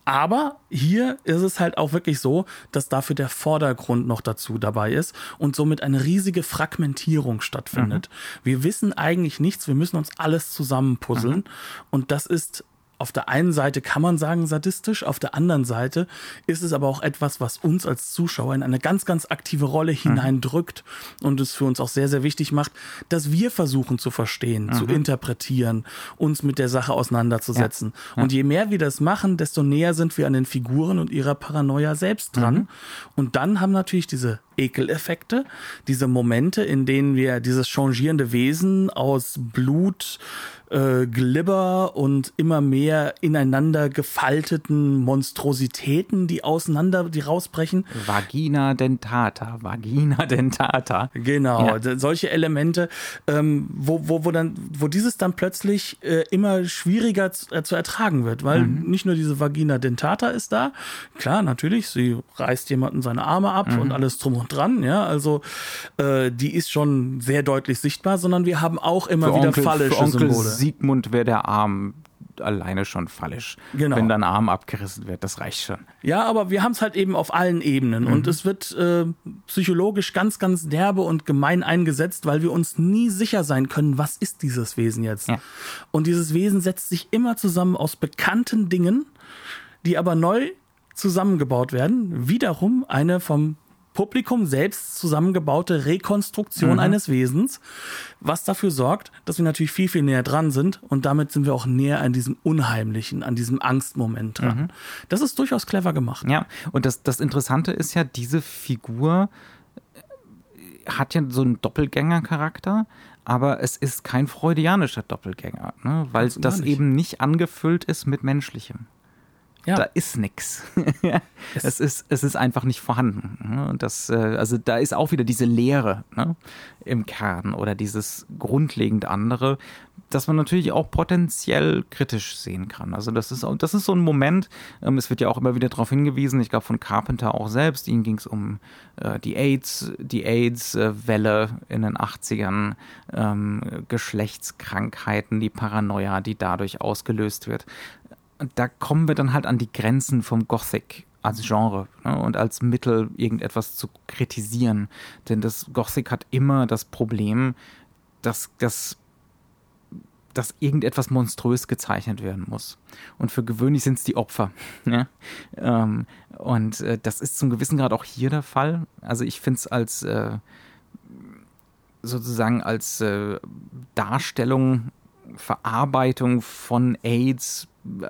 Aber hier ist es halt auch wirklich so, dass dafür der Vordergrund noch dazu dabei ist und somit eine riesige Fragmentierung stattfindet. Mhm. Wir wissen eigentlich nichts, wir müssen uns alles zusammenpuzzeln. Mhm. Und das ist auf der einen Seite kann man sagen sadistisch, auf der anderen Seite ist es aber auch etwas, was uns als Zuschauer in eine ganz, ganz aktive Rolle mhm. hineindrückt und es für uns auch sehr, sehr wichtig macht, dass wir versuchen zu verstehen, mhm. zu interpretieren, uns mit der Sache auseinanderzusetzen. Ja. Ja. Und je mehr wir das machen, desto näher sind wir an den Figuren und ihrer Paranoia selbst dran. Mhm. Und dann haben natürlich diese Ekeleffekte, diese Momente, in denen wir dieses changierende Wesen aus Blut, äh, Glibber und immer mehr ineinander gefalteten Monstrositäten, die auseinander, die rausbrechen. Vagina dentata, Vagina dentata. Genau, ja. solche Elemente, ähm, wo, wo, wo dann, wo dieses dann plötzlich äh, immer schwieriger zu, äh, zu, ertragen wird, weil mhm. nicht nur diese Vagina dentata ist da, klar, natürlich, sie reißt jemanden seine Arme ab mhm. und alles drum und dran, ja, also äh, die ist schon sehr deutlich sichtbar, sondern wir haben auch immer für wieder Onkel, fallische Symbole. Sigmund wäre der Arm alleine schon fallisch. Genau. Wenn dein Arm abgerissen wird, das reicht schon. Ja, aber wir haben es halt eben auf allen Ebenen mhm. und es wird äh, psychologisch ganz, ganz derbe und gemein eingesetzt, weil wir uns nie sicher sein können, was ist dieses Wesen jetzt. Ja. Und dieses Wesen setzt sich immer zusammen aus bekannten Dingen, die aber neu zusammengebaut werden. Wiederum eine vom Publikum selbst zusammengebaute Rekonstruktion mhm. eines Wesens, was dafür sorgt, dass wir natürlich viel, viel näher dran sind und damit sind wir auch näher an diesem Unheimlichen, an diesem Angstmoment dran. Mhm. Das ist durchaus clever gemacht. Ja, und das, das Interessante ist ja, diese Figur hat ja so einen Doppelgängercharakter, aber es ist kein freudianischer Doppelgänger, ne? weil das, das eben nicht angefüllt ist mit Menschlichem. Ja. Da ist nichts. es, ist, es ist einfach nicht vorhanden. Ne? Das, äh, also da ist auch wieder diese Leere ne? im Kern oder dieses grundlegend andere, das man natürlich auch potenziell kritisch sehen kann. Also das ist, das ist so ein Moment, ähm, es wird ja auch immer wieder darauf hingewiesen, ich glaube von Carpenter auch selbst, ihnen ging es um äh, die AIDS, die AIDS-Welle in den 80ern, ähm, Geschlechtskrankheiten, die Paranoia, die dadurch ausgelöst wird. Da kommen wir dann halt an die Grenzen vom Gothic als Genre ne, und als Mittel, irgendetwas zu kritisieren. Denn das Gothic hat immer das Problem, dass, dass, dass irgendetwas monströs gezeichnet werden muss. Und für gewöhnlich sind es die Opfer. Ja? Ähm, und äh, das ist zum gewissen Grad auch hier der Fall. Also ich finde es als äh, sozusagen als äh, Darstellung, Verarbeitung von AIDS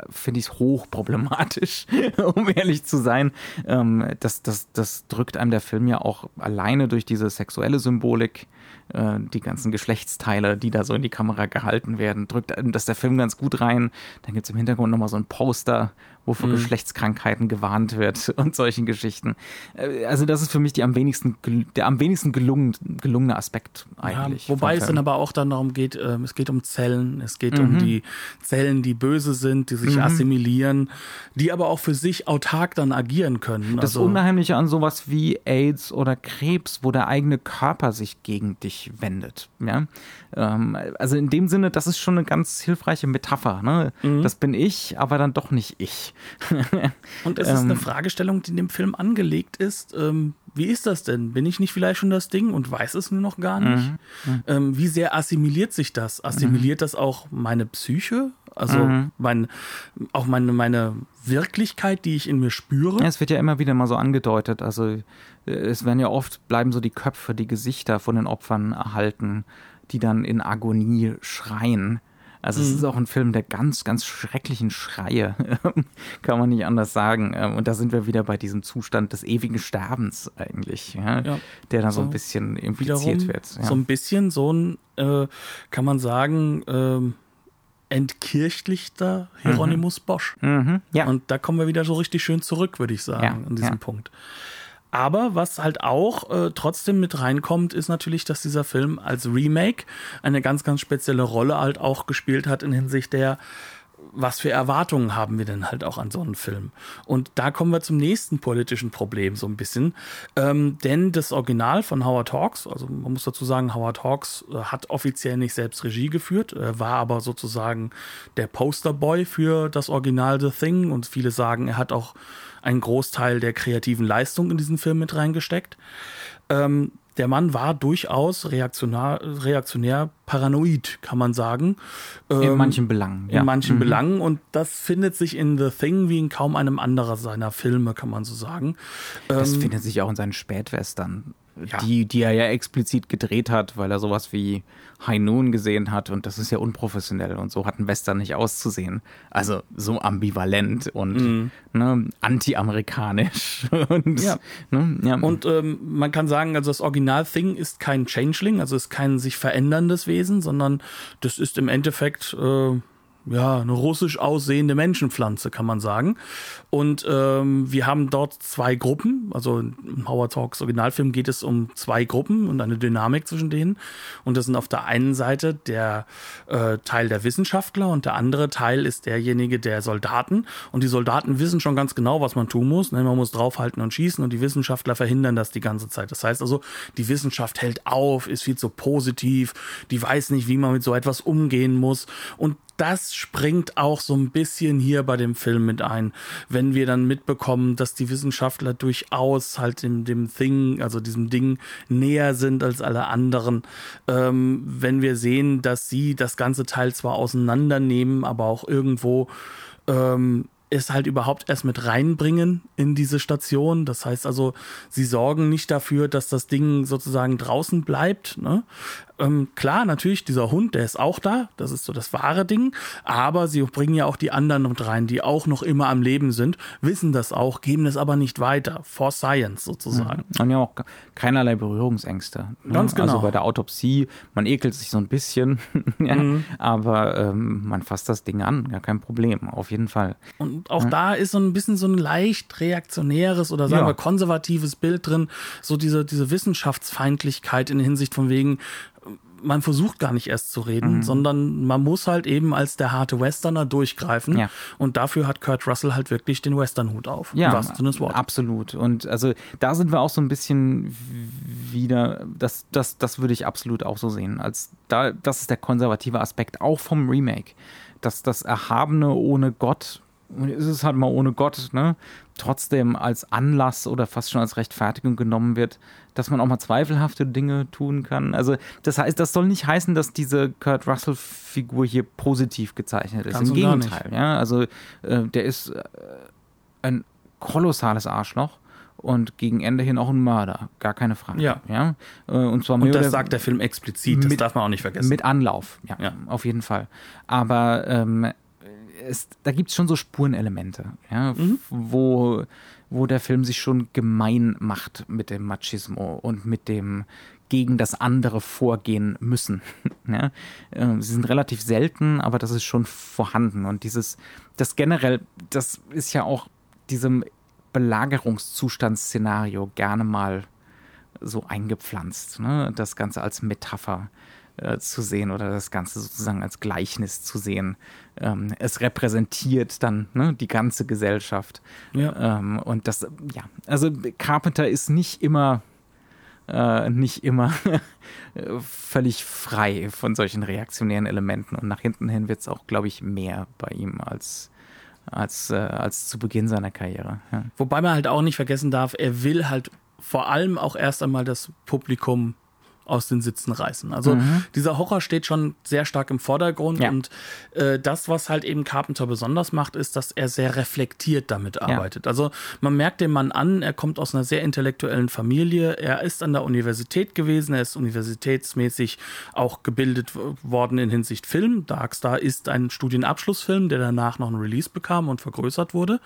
finde ich es hochproblematisch, um ehrlich zu sein. Ähm, das, das, das drückt einem der Film ja auch alleine durch diese sexuelle Symbolik äh, die ganzen Geschlechtsteile, die da so in die Kamera gehalten werden, drückt das der Film ganz gut rein. Dann gibt es im Hintergrund nochmal so ein Poster, wo vor mhm. Geschlechtskrankheiten gewarnt wird und solchen Geschichten. Äh, also das ist für mich die am wenigsten, der am wenigsten gelungen, gelungene Aspekt eigentlich. Ja, wobei es dann aber auch dann darum geht, äh, es geht um Zellen, es geht mhm. um die Zellen, die böse sind, die sich mhm. assimilieren, die aber auch für sich autark dann agieren können. Das also, Unheimliche an sowas wie AIDS oder Krebs, wo der eigene Körper sich gegen dich sich wendet. Ja? Ähm, also in dem Sinne, das ist schon eine ganz hilfreiche Metapher. Ne? Mhm. Das bin ich, aber dann doch nicht ich. Und es ist eine ähm, Fragestellung, die in dem Film angelegt ist. Ähm, wie ist das denn? Bin ich nicht vielleicht schon das Ding und weiß es nur noch gar nicht? Mhm. Mhm. Ähm, wie sehr assimiliert sich das? Assimiliert mhm. das auch meine Psyche? Also mhm. mein, auch meine, meine Wirklichkeit, die ich in mir spüre? Ja, es wird ja immer wieder mal so angedeutet. Also es werden ja oft, bleiben so die Köpfe, die Gesichter von den Opfern erhalten, die dann in Agonie schreien. Also es ist mhm. auch ein Film der ganz, ganz schrecklichen Schreie, kann man nicht anders sagen. Ähm, und da sind wir wieder bei diesem Zustand des ewigen Sterbens eigentlich, ja, ja. der da so, so, ein bisschen impliziert wird. Ja. So ein bisschen so ein, äh, kann man sagen, äh, entkirchlichter Hieronymus Bosch. Mhm, ja. Und da kommen wir wieder so richtig schön zurück, würde ich sagen, Ja, an diesem ja. Punkt. Aber was halt auch äh, trotzdem mit reinkommt, ist natürlich, dass dieser Film als Remake eine ganz, ganz spezielle Rolle halt auch gespielt hat in Hinsicht der, was für Erwartungen haben wir denn halt auch an so einen Film? Und da kommen wir zum nächsten politischen Problem so ein bisschen. Ähm, denn das Original von Howard Hawks, also man muss dazu sagen, Howard Hawks äh, hat offiziell nicht selbst Regie geführt, äh, war aber sozusagen der Posterboy für das Original The Thing und viele sagen, er hat auch einen Großteil der kreativen Leistung in diesen Film mit reingesteckt. Ähm, der Mann war durchaus reaktionär, reaktionär paranoid, kann man sagen. In Ähm, manchen Belangen. in ja. manchen Mhm. Belangen und das findet sich in The Thing wie in kaum einem anderen seiner Filme, kann man so sagen. Das Ähm, findet sich auch in seinen Spätwestern, Ja. die, die er ja explizit gedreht hat, weil er sowas wie High Noon gesehen hat und das ist ja unprofessionell und so hat ein Western nicht auszusehen. Also so ambivalent und ne, anti-amerikanisch. Und, Mhm. Ja. Ne, ja. Und ähm, man kann sagen, also das Original Thing ist kein Changeling, also ist kein sich veränderndes Wesen, sondern das ist im Endeffekt äh, ja eine russisch aussehende Menschenpflanze, kann man sagen. Und ähm, wir haben dort zwei Gruppen, also im Howard Talks Originalfilm geht es um zwei Gruppen und eine Dynamik zwischen denen. Und das sind auf der einen Seite der äh, Teil der Wissenschaftler und der andere Teil ist derjenige der Soldaten. Und die Soldaten wissen schon ganz genau, was man tun muss. Ne? Man muss draufhalten und schießen und die Wissenschaftler verhindern das die ganze Zeit. Das heißt also, die Wissenschaft hält auf, ist viel zu positiv, die weiß nicht, wie man mit so etwas umgehen muss. Und das springt auch so ein bisschen hier bei dem Film mit ein, wenn wir dann mitbekommen, dass die Wissenschaftler durchaus halt dem, dem Thing, also diesem Ding näher sind als alle anderen. Ähm, wenn wir sehen, dass sie das ganze Teil zwar auseinandernehmen, aber auch irgendwo ähm, es halt überhaupt erst mit reinbringen in diese Station. Das heißt also, sie sorgen nicht dafür, dass das Ding sozusagen draußen bleibt. Ne? Ähm, klar, natürlich, dieser Hund, der ist auch da. Das ist so das wahre Ding. Aber sie bringen ja auch die anderen mit rein, die auch noch immer am Leben sind, wissen das auch, geben es aber nicht weiter. For Science sozusagen. Und ja auch keinerlei Berührungsängste. ne? Ganz genau. Also bei der Autopsie, man ekelt sich so ein bisschen, ja, Mhm. aber ähm, man fasst das Ding an, ja kein Problem, auf jeden Fall. Und auch da ist so ein bisschen so ein leicht reaktionäres oder sagen Ja. wir konservatives Bild drin, so diese, diese Wissenschaftsfeindlichkeit in Hinsicht von wegen, man versucht gar nicht erst zu reden, Mhm. sondern man muss halt eben als der harte Westerner durchgreifen. Ja. Und dafür hat Kurt Russell halt wirklich den Westernhut auf. Ja, absolut. Und also da sind wir auch so ein bisschen wieder, das, das, das würde ich absolut auch so sehen. Als da, das ist der konservative Aspekt auch vom Remake. Dass das Erhabene ohne Gott, und es ist halt mal ohne Gott, ne, trotzdem als Anlass oder fast schon als Rechtfertigung genommen wird, dass man auch mal zweifelhafte Dinge tun kann. Also das heißt, das soll nicht heißen, dass diese Kurt Russell-Figur hier positiv gezeichnet ist. Ganz Im. Gegenteil, ja. Also äh, der ist äh, ein kolossales Arschloch und gegen Ende hin auch ein Mörder, gar keine Frage. Ja. ja? Äh, Und zwar Und das sagt der Film explizit, das Mit- darf man auch nicht vergessen. mit Anlauf, ja, Ja. auf jeden Fall. Aber ähm, es, da gibt es schon so Spurenelemente, ja, Mhm. wo, wo der Film sich schon gemein macht mit dem Machismo und mit dem gegen das andere vorgehen müssen. ja? Äh, Sie sind relativ selten, aber das ist schon vorhanden. Und dieses, das generell, das ist ja auch diesem Belagerungszustandsszenario gerne mal so eingepflanzt. Ne? Das Ganze als Metapher äh, zu sehen oder das Ganze sozusagen als Gleichnis zu sehen. Ähm, es repräsentiert dann ne, die ganze Gesellschaft. Ja. Ähm, und das, ja, also Carpenter ist nicht immer äh, nicht immer völlig frei von solchen reaktionären Elementen. Und nach hinten hin wird es auch, glaube ich, mehr bei ihm als, als, äh, als zu Beginn seiner Karriere. Ja. Wobei man halt auch nicht vergessen darf, er will halt vor allem auch erst einmal das Publikum aus den Sitzen reißen. Also dieser Horror steht schon sehr stark im Vordergrund Ja. und äh, das, was halt eben Carpenter besonders macht, ist, dass er sehr reflektiert damit arbeitet. Also man merkt dem Mann an, er kommt aus einer sehr intellektuellen Familie, er ist an der Universität gewesen, er ist universitätsmäßig auch gebildet worden in Hinsicht Film. Darkstar ist ein Studienabschlussfilm, der danach noch ein Release bekam und vergrößert wurde.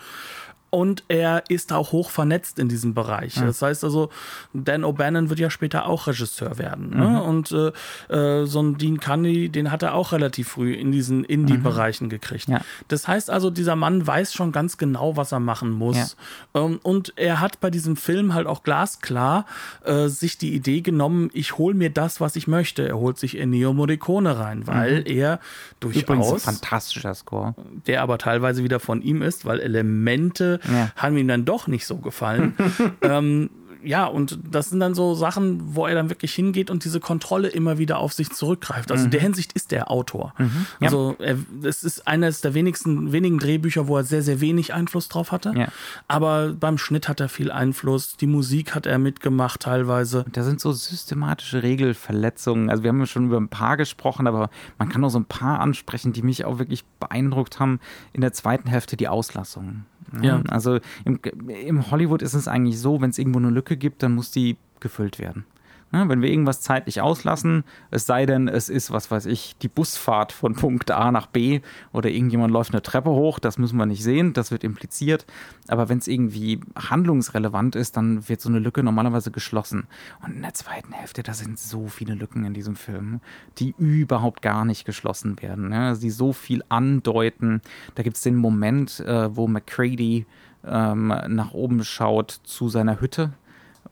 Und er ist auch hoch vernetzt in diesem Bereich. Das heißt also, Dan O'Bannon wird ja später auch Regisseur werden. Ne? Mhm. Und äh, äh, so ein Dean Cundy, den hat er auch relativ früh in diesen Indie-Bereichen gekriegt. Ja. Das heißt also, dieser Mann weiß schon ganz genau, was er machen muss. Ähm, und er hat bei diesem Film halt auch glasklar äh, sich die Idee genommen, ich hole mir das, was ich möchte. Er holt sich Ennio Morricone rein, weil er Übrigens ein durchaus fantastischer Score. der aber teilweise wieder von ihm ist, weil Elemente Ja. haben ihm dann doch nicht so gefallen. ähm, ja, und das sind dann so Sachen, wo er dann wirklich hingeht und diese Kontrolle immer wieder auf sich zurückgreift. Also in der Hinsicht ist er Autor. Mhm. Ja. Also er, es ist eines der wenigsten, wenigen Drehbücher, wo er sehr, sehr wenig Einfluss drauf hatte. Ja. Aber beim Schnitt hat er viel Einfluss. Die Musik hat er mitgemacht teilweise. Da sind so systematische Regelverletzungen. Also wir haben ja schon über ein paar gesprochen, aber man kann auch so ein paar ansprechen, die mich auch wirklich beeindruckt haben. In der zweiten Hälfte die Auslassungen. Ja. Also im, im Hollywood ist es eigentlich so, wenn es irgendwo eine Lücke gibt, dann muss die gefüllt werden. Ja, wenn wir irgendwas zeitlich auslassen, es sei denn, es ist, was weiß ich, die Busfahrt von Punkt A nach B oder irgendjemand läuft eine Treppe hoch, das müssen wir nicht sehen, das wird impliziert. Aber wenn es irgendwie handlungsrelevant ist, dann wird so eine Lücke normalerweise geschlossen. Und in der zweiten Hälfte, da sind so viele Lücken in diesem Film, die überhaupt gar nicht geschlossen werden. Ja, also die so viel andeuten. Da gibt es den Moment, äh, wo McCready ähm, nach oben schaut zu seiner Hütte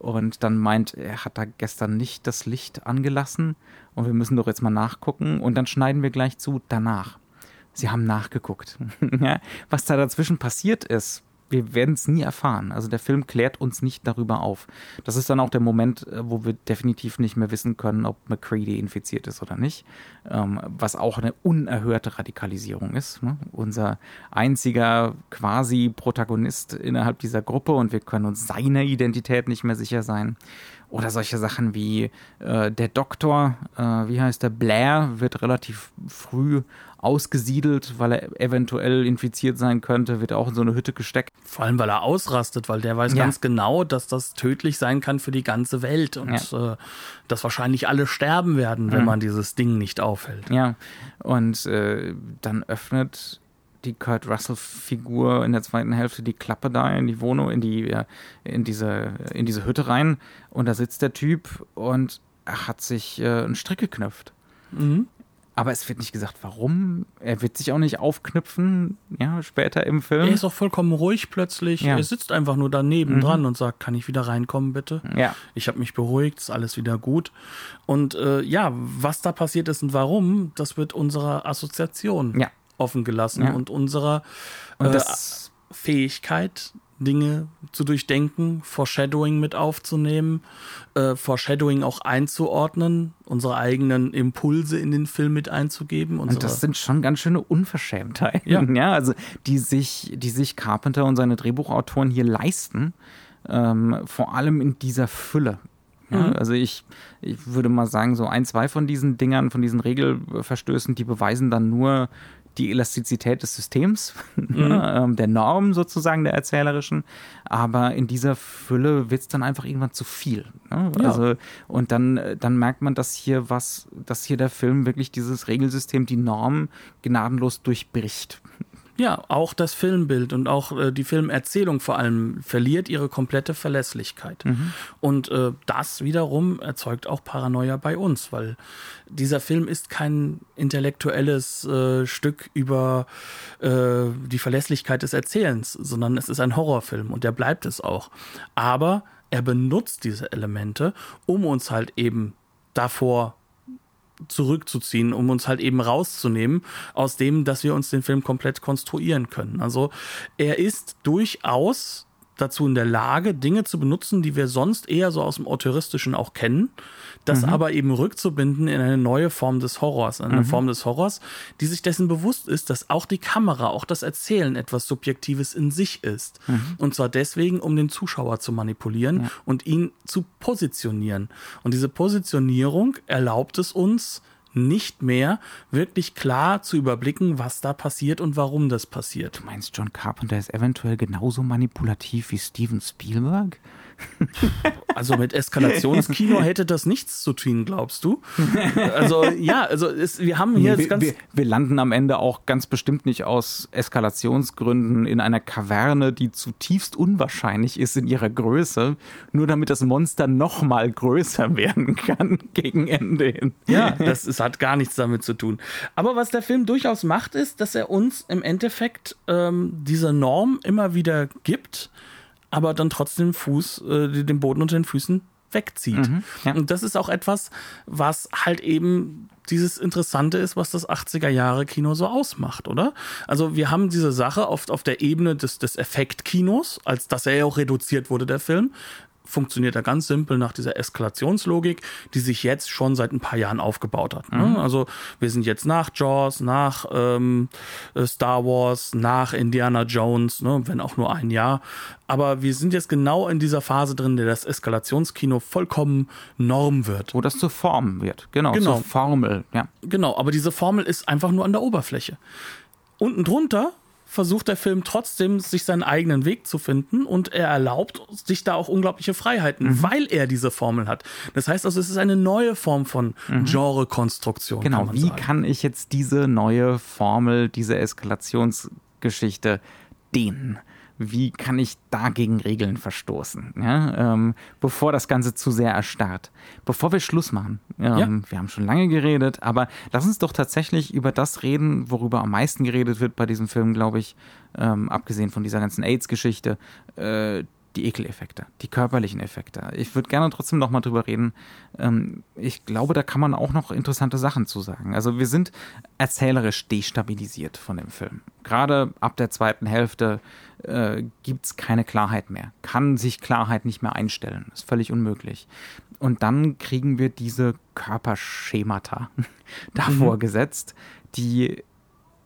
und dann meint, er hat da gestern nicht das Licht angelassen und wir müssen doch jetzt mal nachgucken und dann schneiden wir gleich zu danach. Sie haben nachgeguckt. Was da dazwischen passiert ist, wir werden es nie erfahren. Also der Film klärt uns nicht darüber auf. Das ist dann auch der Moment, äh, wo wir definitiv nicht mehr wissen können, ob McCready infiziert ist oder nicht. Ähm, was auch eine unerhörte Radikalisierung ist. Ne? Unser einziger quasi Protagonist innerhalb dieser Gruppe und wir können uns seiner Identität nicht mehr sicher sein. Oder solche Sachen wie äh, der Doktor, äh, wie heißt der, Blair, wird relativ früh ausgesiedelt, weil er eventuell infiziert sein könnte, wird auch in so eine Hütte gesteckt. Vor allem, weil er ausrastet, weil der weiß Ja. ganz genau, dass das tödlich sein kann für die ganze Welt und äh, dass wahrscheinlich alle sterben werden, wenn man dieses Ding nicht aufhält. Ja, und äh, dann öffnet die Kurt Russell-Figur in der zweiten Hälfte die Klappe da in die Wohnung, in die, in diese, in diese Hütte rein und da sitzt der Typ und er hat sich äh, einen Strick geknüpft. Mhm. Aber es wird nicht gesagt, warum. Er wird sich auch nicht aufknüpfen, ja, später im Film. Er ist auch vollkommen ruhig plötzlich. Ja. Er sitzt einfach nur daneben dran und sagt, kann ich wieder reinkommen, bitte? Ja. Ich habe mich beruhigt, ist alles wieder gut. Und äh, ja, was da passiert ist und warum, das wird unserer Assoziation Ja. offen gelassen Ja. und unserer Und äh, Fähigkeit, Dinge zu durchdenken, Foreshadowing mit aufzunehmen, äh, Foreshadowing auch einzuordnen, unsere eigenen Impulse in den Film mit einzugeben. Und unsere- das sind schon ganz schöne Unverschämtheiten, Ja. ja, also die sich, die sich Carpenter und seine Drehbuchautoren hier leisten, ähm, vor allem in dieser Fülle. Ja, Mhm. Also ich, ich würde mal sagen, so ein, zwei von diesen Dingern, von diesen Regelverstößen, die beweisen dann nur die Elastizität des Systems, ähm, der Norm sozusagen, der erzählerischen. Aber in dieser Fülle wird es dann einfach irgendwann zu viel. Ne? Ja. Also, und dann, dann merkt man, dass hier was, dass hier der Film wirklich dieses Regelsystem, die Norm gnadenlos durchbricht. Ja, auch das Filmbild und auch äh, die Filmerzählung vor allem verliert ihre komplette Verlässlichkeit. Und äh, das wiederum erzeugt auch Paranoia bei uns, weil dieser Film ist kein intellektuelles äh, Stück über äh, die Verlässlichkeit des Erzählens, sondern es ist ein Horrorfilm und der bleibt es auch. Aber er benutzt diese Elemente, um uns halt eben davor zurückzuziehen, um uns halt eben rauszunehmen aus dem, dass wir uns den Film komplett konstruieren können. Also er ist durchaus dazu in der Lage, Dinge zu benutzen, die wir sonst eher so aus dem Autoristischen auch kennen, das aber eben rückzubinden in eine neue Form des Horrors, in eine Form des Horrors, die sich dessen bewusst ist, dass auch die Kamera, auch das Erzählen etwas Subjektives in sich ist. Und zwar deswegen, um den Zuschauer zu manipulieren und ihn zu positionieren. Und diese Positionierung erlaubt es uns, nicht mehr wirklich klar zu überblicken, was da passiert und warum das passiert. Du meinst, John Carpenter ist eventuell genauso manipulativ wie Steven Spielberg? Also mit Eskalationskino hätte das nichts zu tun, glaubst du? Also ja, also es, wir haben hier wir, ganz wir, wir landen am Ende auch ganz bestimmt nicht aus Eskalationsgründen in einer Kaverne, die zutiefst unwahrscheinlich ist in ihrer Größe, nur damit das Monster noch mal größer werden kann gegen Ende hin. Ja, das, das hat gar nichts damit zu tun. Aber was der Film durchaus macht, ist, dass er uns im Endeffekt ähm, diese Norm immer wieder gibt, aber dann trotzdem Fuß, äh, den Boden unter den Füßen wegzieht. Mhm, ja. Und das ist auch etwas, was halt eben dieses Interessante ist, was das 80er Jahre Kino so ausmacht, oder? Also wir haben diese Sache oft auf der Ebene des, des Effektkinos, als dass er ja auch reduziert wurde, der Film funktioniert er ganz simpel nach dieser Eskalationslogik, die sich jetzt schon seit ein paar Jahren aufgebaut hat. Ne? Also wir sind jetzt nach Jaws, nach ähm, äh, Star Wars, nach Indiana Jones, ne? wenn auch nur ein Jahr. Aber wir sind jetzt genau in dieser Phase drin, der das Eskalationskino vollkommen Norm wird. Wo das zur Form wird. Genau, Genau. zur Formel. Ja. Genau, aber diese Formel ist einfach nur an der Oberfläche. Unten drunter versucht der Film trotzdem, sich seinen eigenen Weg zu finden und er erlaubt sich da auch unglaubliche Freiheiten, weil er diese Formel hat. Das heißt also, es ist eine neue Form von Genre-Konstruktion. kann Genau, man wie sagen. kann ich jetzt diese neue Formel, diese Eskalationsgeschichte dehnen? Wie kann ich dagegen Regeln verstoßen, ja? ähm, bevor das Ganze zu sehr erstarrt? Bevor wir Schluss machen, ähm, wir haben schon lange geredet, aber lass uns doch tatsächlich über das reden, worüber am meisten geredet wird bei diesem Film, glaube ich, ähm, abgesehen von dieser ganzen AIDS-Geschichte, äh, die Ekeleffekte, die körperlichen Effekte. Ich würde gerne trotzdem noch mal drüber reden. Ähm, ich glaube, da kann man auch noch interessante Sachen zu sagen. Also wir sind erzählerisch destabilisiert von dem Film. Gerade ab der zweiten Hälfte äh, gibt es keine Klarheit mehr. Kann sich Klarheit nicht mehr einstellen. Ist völlig unmöglich. Und dann kriegen wir diese Körperschemata davor gesetzt, die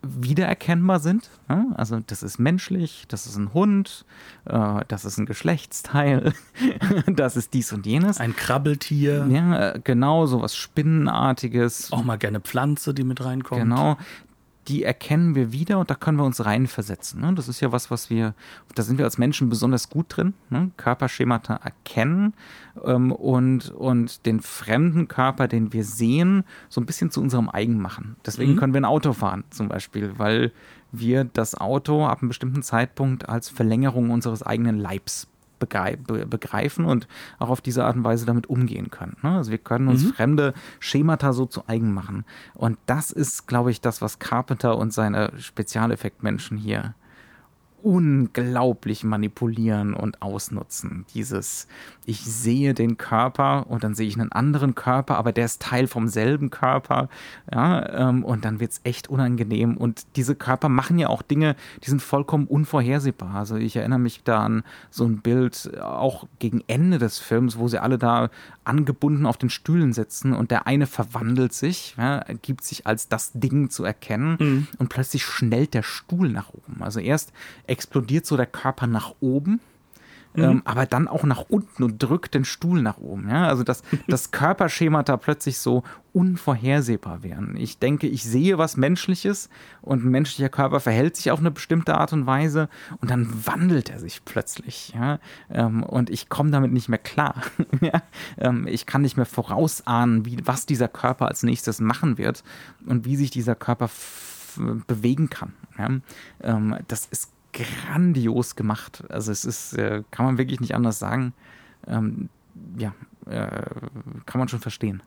wiedererkennbar sind. Ja, Also das ist menschlich, das ist ein Hund, äh, das ist ein Geschlechtsteil, das ist dies und jenes. Ein Krabbeltier, Ja, äh, genau, so was Spinnenartiges. auch mal gerne Pflanze, die mit reinkommt. Genau. Die erkennen wir wieder und da können wir uns reinversetzen. Ne? Das ist ja was, was wir, da sind wir als Menschen besonders gut drin. Ne? Körperschemata erkennen ähm, und, und den fremden Körper, den wir sehen, so ein bisschen zu unserem eigen machen. Deswegen können wir ein Auto fahren, zum Beispiel, weil wir das Auto ab einem bestimmten Zeitpunkt als Verlängerung unseres eigenen Leibs begreifen und auch auf diese Art und Weise damit umgehen können. Ne? Also wir können uns fremde Schemata so zu eigen machen. Und das ist, glaube ich, das, was Carpenter und seine Spezialeffektmenschen hier unglaublich manipulieren und ausnutzen. Dieses, ich sehe den Körper und dann sehe ich einen anderen Körper, aber der ist Teil vom selben Körper. Ja, ähm, und dann wird es echt unangenehm. Und diese Körper machen ja auch Dinge, die sind vollkommen unvorhersehbar. Also ich erinnere mich da an so ein Bild äh, auch gegen Ende des Films, wo sie alle da angebunden auf den Stühlen sitzen und der eine verwandelt sich, ja, gibt sich als das Ding zu erkennen und plötzlich schnellt der Stuhl nach oben. Also erst explodiert so der Körper nach oben. Ähm, aber dann auch nach unten und drückt den Stuhl nach oben. Ja? Also dass das Körperschemata plötzlich so unvorhersehbar werden. Ich denke, ich sehe was Menschliches und ein menschlicher Körper verhält sich auf eine bestimmte Art und Weise und dann wandelt er sich plötzlich. Ja? Ähm, und ich komme damit nicht mehr klar. ja? ähm, ich kann nicht mehr vorausahnen, wie, was dieser Körper als nächstes machen wird und wie sich dieser Körper bewegen kann. Ja? Ähm, das ist grandios gemacht. Also es ist, äh, kann man wirklich nicht anders sagen. Ähm, ja, äh, kann man schon verstehen.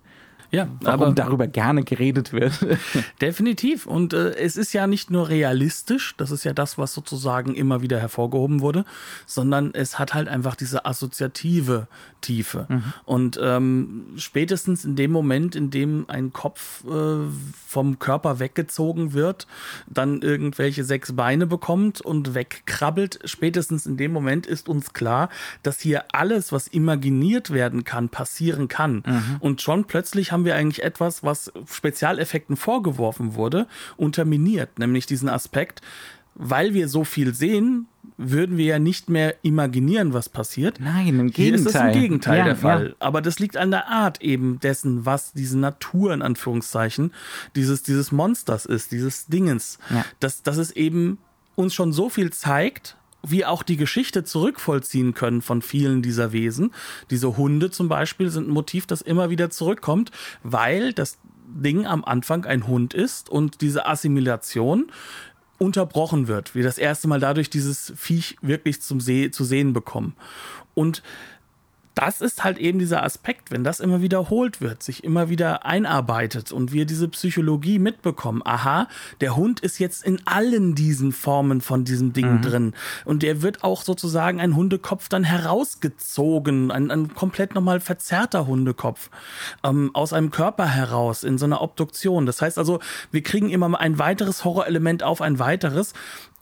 Ja, Warum aber darüber gerne geredet wird. Definitiv. Und äh, es ist ja nicht nur realistisch, das ist ja das, was sozusagen immer wieder hervorgehoben wurde, sondern es hat halt einfach diese assoziative Tiefe. Und ähm, spätestens in dem Moment, in dem ein Kopf äh, vom Körper weggezogen wird, dann irgendwelche sechs Beine bekommt und wegkrabbelt, spätestens in dem Moment ist uns klar, dass hier alles, was imaginiert werden kann, passieren kann. Und schon plötzlich haben wir eigentlich etwas, was Spezialeffekten vorgeworfen wurde, unterminiert, nämlich diesen Aspekt, weil wir so viel sehen, würden wir ja nicht mehr imaginieren, was passiert. Nein, im Hier ist das im Gegenteil. Gegenteil Ja, der ja. Fall. Aber das liegt an der Art eben dessen, was diese Natur in Anführungszeichen dieses, dieses Monsters ist, dieses Dingens. Ja. Dass, dass es eben uns schon so viel zeigt wir auch die Geschichte zurückvollziehen können von vielen dieser Wesen. Diese Hunde zum Beispiel sind ein Motiv, das immer wieder zurückkommt, weil das Ding am Anfang ein Hund ist und diese Assimilation unterbrochen wird. Wir das erste Mal dadurch dieses Viech wirklich zum See, zu sehen bekommen. Und das ist halt eben dieser Aspekt, wenn das immer wiederholt wird, sich immer wieder einarbeitet und wir diese Psychologie mitbekommen. Aha, der Hund ist jetzt in allen diesen Formen von diesem Ding mhm. drin. Und der wird auch sozusagen ein Hundekopf dann herausgezogen, ein, ein komplett nochmal verzerrter Hundekopf ähm, aus einem Körper heraus in so einer Obduktion. Das heißt also, wir kriegen immer ein weiteres Horrorelement auf ein weiteres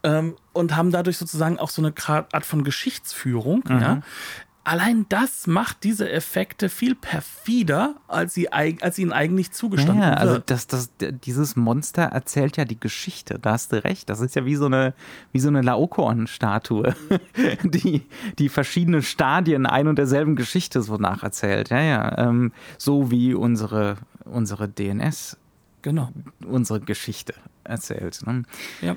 ähm, und haben dadurch sozusagen auch so eine Art von Geschichtsführung. Mhm. Ja? Allein das macht diese Effekte viel perfider, als, sie, als ihnen eigentlich zugestanden ja, also wird. Also das, das, dieses Monster erzählt ja die Geschichte, da hast du recht. Das ist ja wie so eine, wie so eine Laokoon-Statue, die, die verschiedene Stadien ein und derselben Geschichte so nacherzählt. Ja, ja. Ähm, so wie unsere, unsere DNS genau. unsere Geschichte erzählt. Ne? Ja.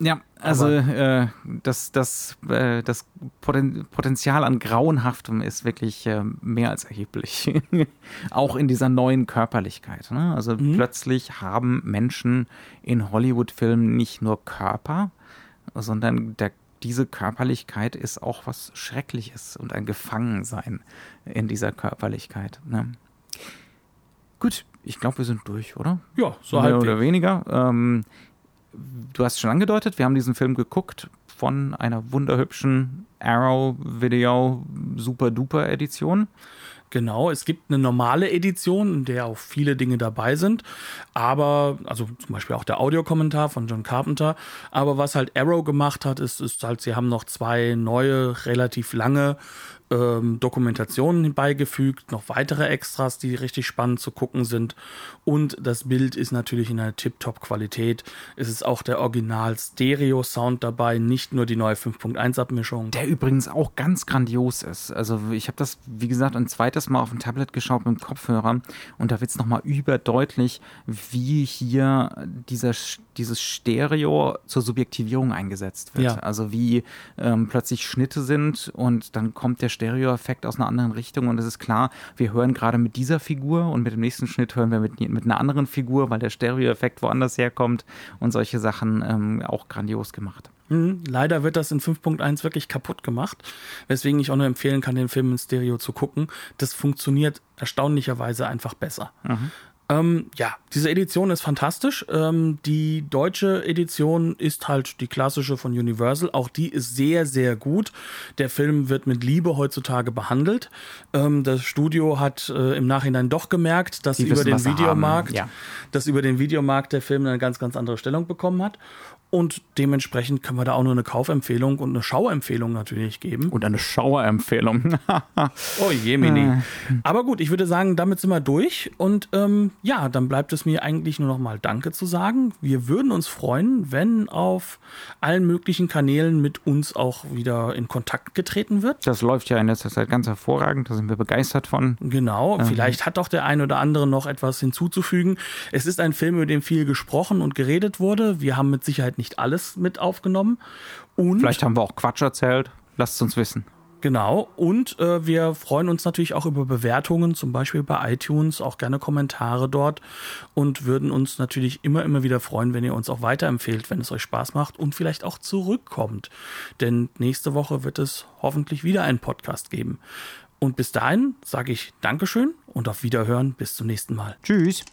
Ja, also äh, das, das, äh, das Potenzial an Grauenhaftem ist wirklich äh, mehr als erheblich. Auch in dieser neuen Körperlichkeit. Ne? Also mhm. plötzlich haben Menschen in Hollywood-Filmen nicht nur Körper, sondern der, diese Körperlichkeit ist auch was Schreckliches und ein Gefangensein in dieser Körperlichkeit. Ne? Gut, ich glaube, wir sind durch, oder? Ja, so Mehr oder weniger. Ähm, du hast schon angedeutet, wir haben diesen Film geguckt von einer wunderhübschen Arrow Video Super Duper Edition. Genau, es gibt eine normale Edition, in der auch viele Dinge dabei sind, aber, also zum Beispiel auch der Audiokommentar von John Carpenter, aber was halt Arrow gemacht hat, ist, ist halt, sie haben noch zwei neue, relativ lange ähm, Dokumentationen beigefügt, noch weitere Extras, die richtig spannend zu gucken sind. Und das Bild ist natürlich in einer Tip-Top-Qualität. Es ist auch der Original-Stereo-Sound dabei, nicht nur die neue 5.1-Abmischung. Der übrigens auch ganz grandios ist. Also ich habe das, wie gesagt, ein zweites Mal auf dem Tablet geschaut mit dem Kopfhörer und da wird es nochmal überdeutlich, wie hier dieser, dieses Stereo zur Subjektivierung eingesetzt wird. Ja. Also wie ähm, plötzlich Schnitte sind und dann kommt der Stereo-Effekt aus einer anderen Richtung und es ist klar, wir hören gerade mit dieser Figur und mit dem nächsten Schnitt hören wir mit, mit einer anderen Figur, weil der Stereo-Effekt woanders herkommt und solche Sachen ähm, auch grandios gemacht. Mhm. Leider wird das in 5.1 wirklich kaputt gemacht, weswegen ich auch nur empfehlen kann, den Film in Stereo zu gucken. Das funktioniert erstaunlicherweise einfach besser. Mhm. Ähm, ja, diese Edition ist fantastisch. Ähm, die deutsche Edition ist halt die klassische von Universal. Auch die ist sehr, sehr gut. Der Film wird mit Liebe heutzutage behandelt. Ähm, das Studio hat äh, im Nachhinein doch gemerkt, dass über den Videomarkt, ja. dass über den Videomarkt der Film eine ganz, ganz andere Stellung bekommen hat. Und dementsprechend können wir da auch nur eine Kaufempfehlung und eine Schauempfehlung natürlich geben. Und eine Schauerempfehlung. oh je, Mini. Äh. Aber gut, ich würde sagen, damit sind wir durch. Und ähm, ja, dann bleibt es mir eigentlich nur noch mal Danke zu sagen. Wir würden uns freuen, wenn auf allen möglichen Kanälen mit uns auch wieder in Kontakt getreten wird. Das läuft ja in letzter Zeit ganz hervorragend. Da sind wir begeistert von. Genau. Ähm. Vielleicht hat doch der ein oder andere noch etwas hinzuzufügen. Es ist ein Film, über den viel gesprochen und geredet wurde. Wir haben mit Sicherheit nicht nicht alles mit aufgenommen. Und Vielleicht haben wir auch Quatsch erzählt. Lasst es uns wissen. Genau. Und äh, wir freuen uns natürlich auch über Bewertungen, zum Beispiel bei iTunes, auch gerne Kommentare dort und würden uns natürlich immer, immer wieder freuen, wenn ihr uns auch weiterempfehlt, wenn es euch Spaß macht und vielleicht auch zurückkommt. Denn nächste Woche wird es hoffentlich wieder einen Podcast geben. Und bis dahin sage ich Dankeschön und auf Wiederhören. Bis zum nächsten Mal. Tschüss.